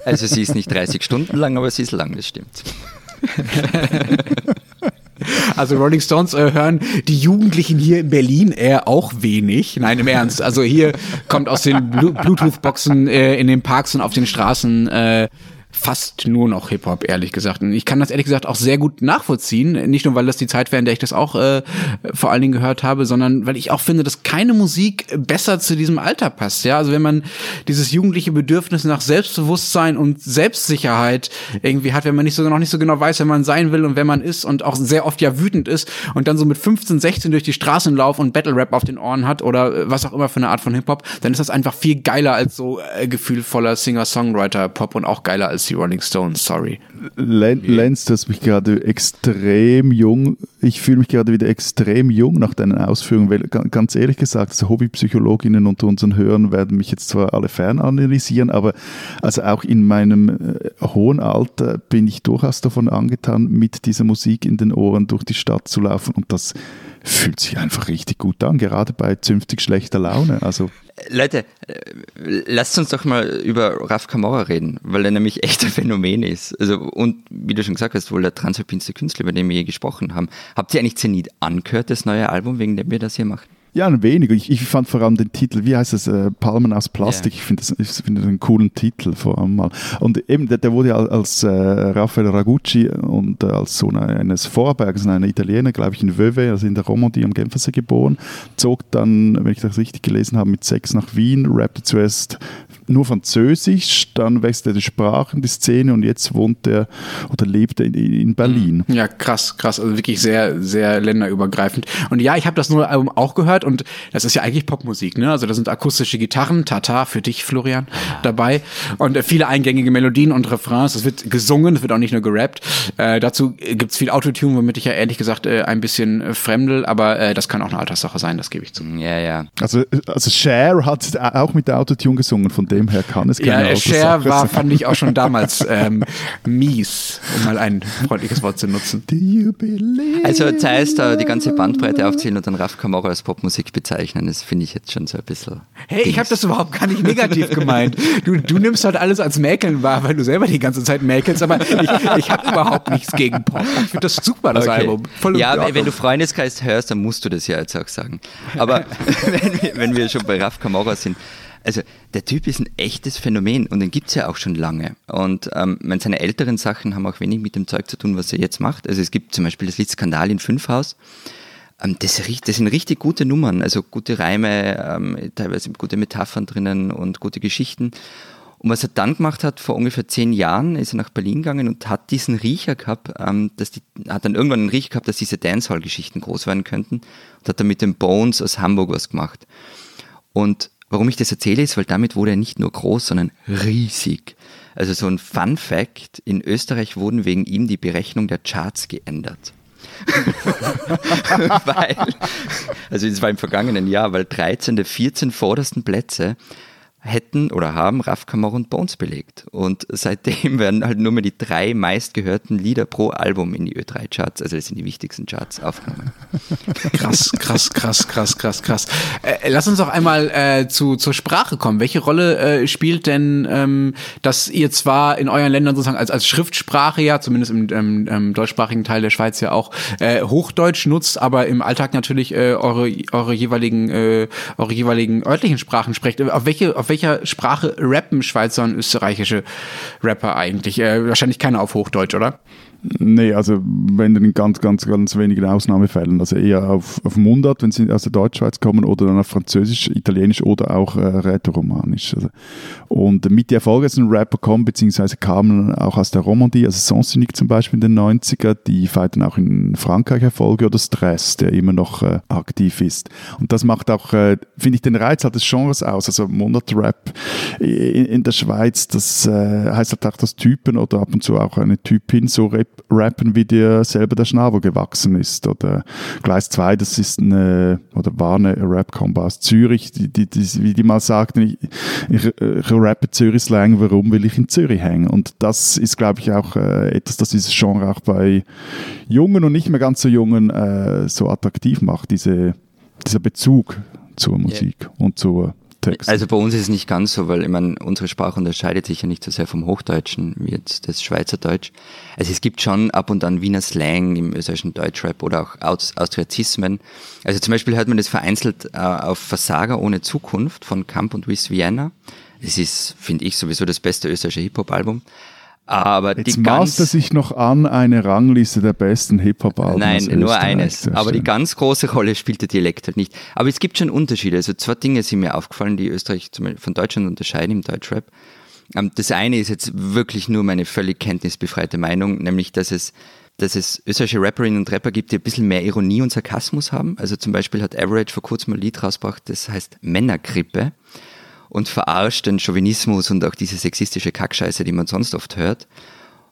Also sie ist nicht 30 Stunden lang, aber sie ist lang, das stimmt. Also Rolling Stones äh, hören die Jugendlichen hier in Berlin eher auch wenig. Nein, im Ernst. Also hier kommt aus den Bluetooth-Boxen äh, in den Parks und auf den Straßen äh, fast nur noch Hip-Hop, ehrlich gesagt. Und ich kann das ehrlich gesagt auch sehr gut nachvollziehen. Nicht nur, weil das die Zeit wäre, in der ich das auch äh, vor allen Dingen gehört habe, sondern weil ich auch finde, dass keine Musik besser zu diesem Alter passt. Ja, also wenn man dieses jugendliche Bedürfnis nach Selbstbewusstsein und Selbstsicherheit irgendwie hat, wenn man nicht so noch nicht so genau weiß, wer man sein will und wer man ist und auch sehr oft ja wütend ist und dann so mit 15, 16 durch die Straßen lauft und Battle Rap auf den Ohren hat oder äh, was auch immer für eine Art von Hip-Hop, dann ist das einfach viel geiler als so äh, gefühlvoller Singer-Songwriter-Pop und auch geiler als die Rolling Stones, sorry. Lenz, du hast mich gerade extrem jung, ich fühle mich gerade wieder extrem jung nach deinen Ausführungen, weil ganz ehrlich gesagt, also Hobbypsychologinnen unter unseren Hörern werden mich jetzt zwar alle fern analysieren, aber also auch in meinem äh, hohen Alter bin ich durchaus davon angetan, mit dieser Musik in den Ohren durch die Stadt zu laufen und das fühlt sich einfach richtig gut an, gerade bei zünftig schlechter Laune. Also Leute, äh, lasst uns doch mal über Raf Kamora reden, weil er nämlich echt ein Phänomen ist. Also, und wie du schon gesagt hast, wohl der transalpinste Künstler, über den wir je gesprochen haben. Habt ihr eigentlich Zenit angehört, das neue Album, wegen dem wir das hier machen? Ja, ein wenig. Ich, ich fand vor allem den Titel, wie heißt es, äh, Palmen aus Plastik. Yeah. Ich finde das, ich find das einen coolen Titel vor allem mal. Und eben, der, der wurde ja als äh, Raffaele Ragucci und äh, als Sohn eines Vorbergs, einer Italiener, glaube ich, in Vevey, also in der Romandie am Genfersee geboren, zog dann, wenn ich das richtig gelesen habe, mit sechs nach Wien, rappte zuerst nur Französisch, dann wechselte er die Sprachen, die Szene und jetzt wohnt er oder lebt er in, in Berlin. Ja, krass, krass. Also wirklich sehr, sehr länderübergreifend. Und ja, ich habe das neue Album auch gehört und das ist ja eigentlich Popmusik, ne? Also da sind akustische Gitarren, Tata für dich, Florian, dabei und äh, viele eingängige Melodien und Refrains. Es wird gesungen, es wird auch nicht nur gerappt. Äh, dazu gibt's viel Autotune, womit ich ja ehrlich gesagt äh, ein bisschen äh, fremdel, aber äh, das kann auch eine Alterssache sein, das gebe ich zu. Ja, ja. Also, also Cher hat auch mit der Autotune gesungen, von dem her kann es keine Ja, Cher war, fand ich auch schon damals ähm, mies, um mal ein freundliches Wort zu nutzen. Also das heißt, die ganze Bandbreite aufzählen und dann Raf Kamara als Popmusik bezeichnen, das finde ich jetzt schon so ein bisschen... Hey, ich habe das überhaupt gar nicht negativ gemeint. Du, du nimmst halt alles als Mäkeln wahr, weil du selber die ganze Zeit mäkelst, aber ich, ich habe überhaupt nichts gegen Pop. Ich finde das super, das okay. Album. Voll ja, wenn du Freundeskreis hörst, dann musst du das ja jetzt auch sagen. Aber wenn, wir, wenn wir schon bei Raf Kamara sind, Also der Typ ist ein echtes Phänomen und den gibt es ja auch schon lange. Und ähm, seine älteren Sachen haben auch wenig mit dem Zeug zu tun, was er jetzt macht. Also es gibt zum Beispiel das Lied Skandal in Fünfhaus. Ähm, das, das, sind richtig gute Nummern, also gute Reime, ähm, teilweise gute Metaphern drinnen und gute Geschichten. Und was er dann gemacht hat, vor ungefähr zehn Jahren, ist er nach Berlin gegangen und hat diesen Riecher gehabt, ähm, dass die, hat dann irgendwann einen Riecher gehabt, dass diese Dancehall-Geschichten groß werden könnten und hat dann mit den Bones aus Hamburg was gemacht. Und Warum ich das erzähle, ist, weil damit wurde er nicht nur groß, sondern riesig. Also so ein Fun Fact, in Österreich wurden wegen ihm die Berechnung der Charts geändert. weil, also das war im vergangenen Jahr, weil 13 der 14 vordersten Plätze hätten oder haben Raf Kamor und Bones belegt. Und seitdem werden halt nur mehr die drei meistgehörten Lieder pro Album in die Ö3-Charts, also das sind die wichtigsten Charts, aufgenommen. Krass, krass, krass, krass, krass, krass. Äh, lass uns doch einmal äh, zu, zur Sprache kommen. Welche Rolle äh, spielt denn, ähm, dass ihr zwar in euren Ländern sozusagen als, als Schriftsprache ja, zumindest im ähm, ähm, deutschsprachigen Teil der Schweiz ja auch, äh, Hochdeutsch nutzt, aber im Alltag natürlich äh, eure, eure jeweiligen, äh, eure jeweiligen örtlichen Sprachen sprecht. Auf welche, auf welche welcher Sprache rappen Schweizer und österreichische Rapper eigentlich? Äh, wahrscheinlich keine auf Hochdeutsch, oder? Nee, also wenn dann in ganz, ganz, ganz wenigen Ausnahmefällen. Also eher auf, auf Mundart, wenn sie aus der Deutschschweiz kommen, oder dann auf Französisch, Italienisch oder auch äh, Rätoromanisch. Also. Und mit die erfolgreichsten Rapper kommen, beziehungsweise kamen auch aus der Romandie, also Sansonic zum Beispiel in den 90er, die feierten auch in Frankreich Erfolge, oder Stress, der immer noch äh, aktiv ist. Und das macht auch, äh, finde ich, den Reiz halt des Genres aus. Also Mundart-Rap in, in, der Schweiz, das äh, heißt halt auch, dass Typen oder ab und zu auch eine Typin so rap rappen, wie dir selber der Schnabel gewachsen ist. Oder Gleis 2, das ist eine, oder war eine Rap-Combo aus Zürich, die, die, die, wie die mal sagten, ich, ich, ich rappe Zürich-Slang, warum will ich in Zürich hängen? Und das ist, glaube ich, auch äh, etwas, das dieses Genre auch bei Jungen und nicht mehr ganz so Jungen äh, so attraktiv macht, diese, dieser Bezug zur Musik yeah. und zur Text. Also bei uns ist es nicht ganz so, weil ich meine, unsere Sprache unterscheidet sich ja nicht so sehr vom Hochdeutschen wie jetzt das Schweizerdeutsch. Also es gibt schon ab und an Wiener Slang im österreichischen Deutschrap oder auch Aus Austriazismen. Also zum Beispiel hört man das vereinzelt äh, auf Versager ohne Zukunft von Camp und Wiss Vienna. Es ist, finde ich, sowieso das beste österreichische Hip-Hop-Album. Aber Jetzt die maßt er sich noch an eine Rangliste der besten Hip-Hop-Alben. Nein, nur eines. Aber die ganz große Rolle spielt der Dialekt halt nicht. Aber es gibt schon Unterschiede. Also zwei Dinge sind mir aufgefallen, die Österreich von Deutschland unterscheiden im Deutschrap. Ähm, das eine ist jetzt wirklich nur meine völlig kenntnisbefreite Meinung, nämlich dass es dass es österreichische Rapperinnen und Rapper gibt, die ein bisschen mehr Ironie und Sarkasmus haben. Also zum Beispiel hat Average vor kurzem ein Lied rausgebracht, das heißt Männergrippe und verarscht den Chauvinismus und auch diese sexistische Kackscheiße, die man sonst oft hört.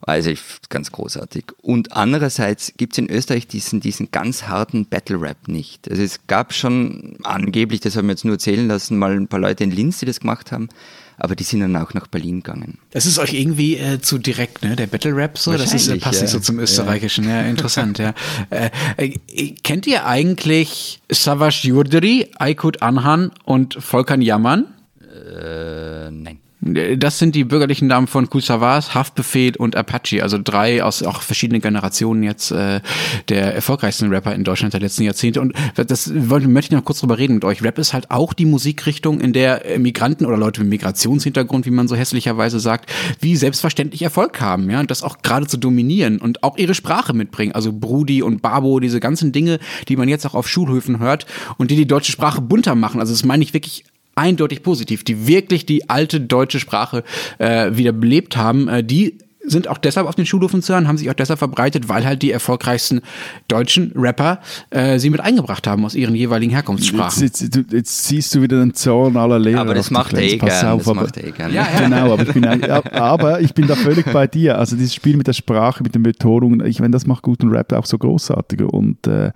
Also ganz großartig. Und andererseits gibt es in Österreich diesen, diesen ganz harten Battle Rap nicht. Also es gab schon angeblich, das haben wir jetzt nur erzählen lassen, mal ein paar Leute in Linz, die das gemacht haben aber die sind dann auch nach Berlin gegangen. Das ist euch irgendwie äh, zu direkt, ne? Der Battle Rap so, das ist, äh, passt ja. nicht so zum Österreichischen. Ja, ja interessant, ja. Äh, äh, kennt ihr eigentlich Savas Yurdri, Aykut Anhan und Volkan Yaman? Äh, nein. Das sind die bürgerlichen Namen von Kusavas, Haftbefehl und Apache, also drei aus auch verschiedenen Generationen jetzt äh, der erfolgreichsten Rapper in Deutschland der letzten Jahrzehnte. Und das wollte, möchte ich noch kurz drüber reden mit euch. Rap ist halt auch die Musikrichtung, in der Migranten oder Leute mit Migrationshintergrund, wie man so hässlicherweise sagt, wie selbstverständlich Erfolg haben, ja, und das auch gerade zu dominieren und auch ihre Sprache mitbringen. Also Brudi und Babo, diese ganzen Dinge, die man jetzt auch auf Schulhöfen hört und die die deutsche Sprache bunter machen. Also das meine ich wirklich eindeutig positiv, die wirklich die alte deutsche Sprache äh, wieder belebt haben, äh, die sind auch deshalb auf den Schulhofen zu hören, haben sich auch deshalb verbreitet, weil halt die erfolgreichsten deutschen Rapper äh, sie mit eingebracht haben aus ihren jeweiligen Herkunftssprachen. Jetzt, jetzt, jetzt siehst du wieder den Zorn aller Lehrer. Aber das macht er eh gern. Auf, das macht er eh gern. Ja, ja. Genau, aber ich, bin, aber ich bin da völlig bei dir. Also dieses Spiel mit der Sprache, mit den Betonungen, ich meine, das macht guten Rap auch so großartiger. Und äh,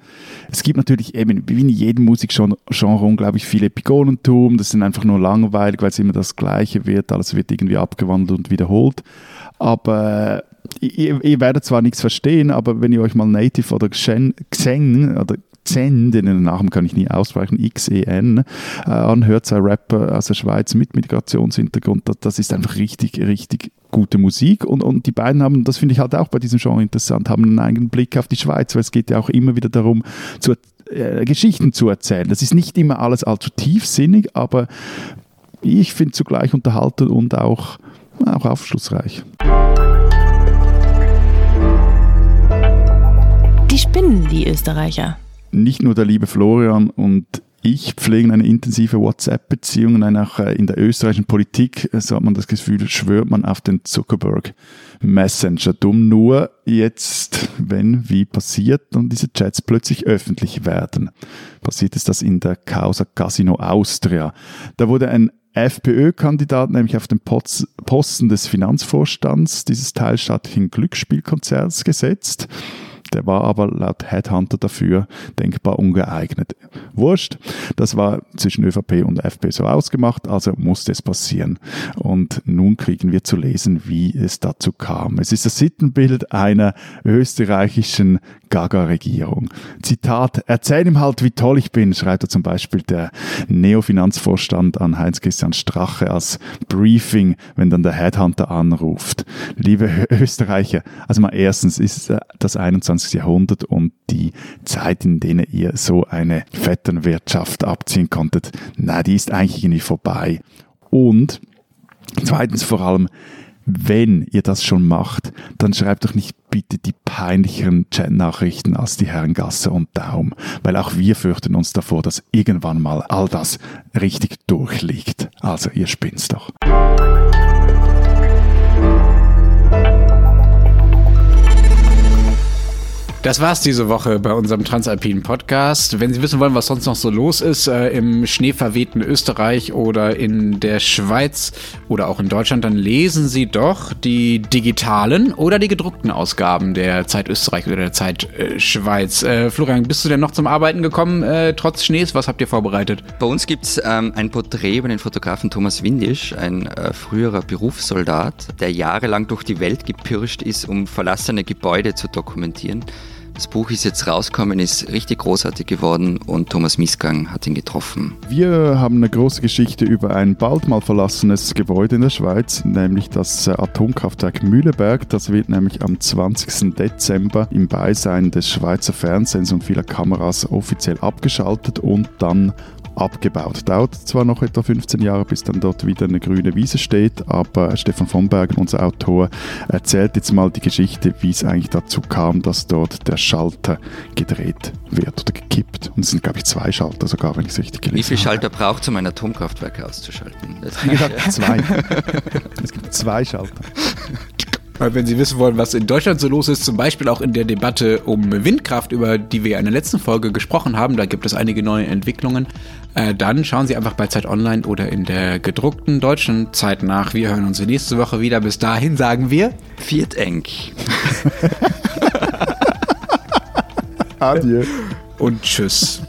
es gibt natürlich eben, wie in jedem Musikgenre, unglaublich viel Epigonentum. Das sind einfach nur langweilig, weil es immer das Gleiche wird. Alles wird irgendwie abgewandelt und wiederholt. Aber ihr, ihr, werdet zwar nichts verstehen, aber wenn ihr euch mal Native oder Xen, Xen oder Xen, den Namen kann ich nie aussprechen, X-E-N, äh, anhört, sei Rapper aus der Schweiz mit Migrationshintergrund, das, das ist einfach richtig, richtig gute Musik und, und die beiden haben, das finde ich halt auch bei diesem Genre interessant, haben einen eigenen Blick auf die Schweiz, weil es geht ja auch immer wieder darum, zu, äh, Geschichten zu erzählen. Das ist nicht immer alles allzu tiefsinnig, aber ich finde zugleich unterhalten und auch, auch aufschlussreich. Die spinnen, die Österreicher. Nicht nur der liebe Florian und ich pflegen eine intensive WhatsApp-Beziehung. Auch äh, in der österreichischen Politik, äh, so hat man das Gefühl, schwört man auf den Zuckerberg Messenger. Dumm nur jetzt, wenn wie passiert und diese Chats plötzlich öffentlich werden. Passiert ist das in der Causa Casino Austria. Da wurde ein FPÖ-Kandidat nämlich auf den Posten des Finanzvorstands dieses teilstaatlichen Glücksspielkonzerts gesetzt. Der war aber laut Headhunter dafür denkbar ungeeignet. Wurscht, das war zwischen ÖVP und FPÖ so ausgemacht, also musste es passieren. Und nun kriegen wir zu lesen, wie es dazu kam. Es ist das Sittenbild einer österreichischen Gaga-Regierung. Zitat, erzähl ihm halt, wie toll ich bin, schreibt er zum Beispiel der Neofinanzvorstand an Heinz-Christian Strache als Briefing, wenn dann der Headhunter anruft. Liebe Österreicher, also mal erstens ist äh, das 21. Jahrhundert und die Zeit, in denen ihr so eine Vetternwirtschaft abziehen konntet, na, die ist eigentlich irgendwie vorbei. Und zweitens vor allem, wenn ihr das schon macht, dann schreibt doch nicht bitte die peinlicheren Chat-Nachrichten als die Herren Gasser und Daum, weil auch wir fürchten uns davor, dass irgendwann mal all das richtig durchliegt. Also ihr spinnt's doch. Das war's diese Woche bei unserem Transalpinen Podcast. Wenn Sie wissen wollen, was sonst noch so los ist äh, im schneeverwehten Österreich oder in der Schweiz oder auch in Deutschland, dann lesen Sie doch die digitalen oder die gedruckten Ausgaben der Zeit Österreich oder der Zeit äh, Schweiz. Äh, Florian, bist du denn noch zum Arbeiten gekommen, äh, trotz Schnees? Was habt ihr vorbereitet? Bei uns gibt's ähm, ein Porträt über den Fotografen Thomas Windisch, ein äh, früherer Berufssoldat, der jahrelang durch die Welt gepirscht ist, um verlassene Gebäude zu dokumentieren. Das Buch ist jetzt rausgekommen, ist richtig großartig geworden und Thomas Miesgang hat ihn getroffen. Wir haben eine große Geschichte über ein bald mal verlassenes Gebäude in der Schweiz, nämlich das äh, Atomkraftwerk Mühleberg. Das wird nämlich am 20. Dezember im Beisein des Schweizer Fernsehens und vieler Kameras offiziell abgeschaltet und dann abgebaut. Dauert zwar noch etwa 15 Jahre, bis dann dort wieder eine grüne Wiese steht, aber Stefan von Bergen, unser Autor, erzählt jetzt mal die Geschichte, wie es eigentlich dazu kam, dass dort der Schalter gedreht wird oder gekippt. Und es sind, glaube ich, zwei Schalter sogar, wenn ich es richtig gelesen habe. Wie viele Schalter braucht es, um ein Atomkraftwerk auszuschalten? Gesagt, zwei. es gibt zwei Schalter. Wenn Sie wissen wollen, was in Deutschland so los ist, zum Beispiel auch in der Debatte um Windkraft, über die wir in der letzten Folge gesprochen haben, da gibt es einige neue Entwicklungen, äh, dann schauen Sie einfach bei Zeit Online oder in der gedruckten deutschen Zeit nach. Wir hören uns nächste Woche wieder. Bis dahin sagen wir Vierteng. Adieu. Und tschüss.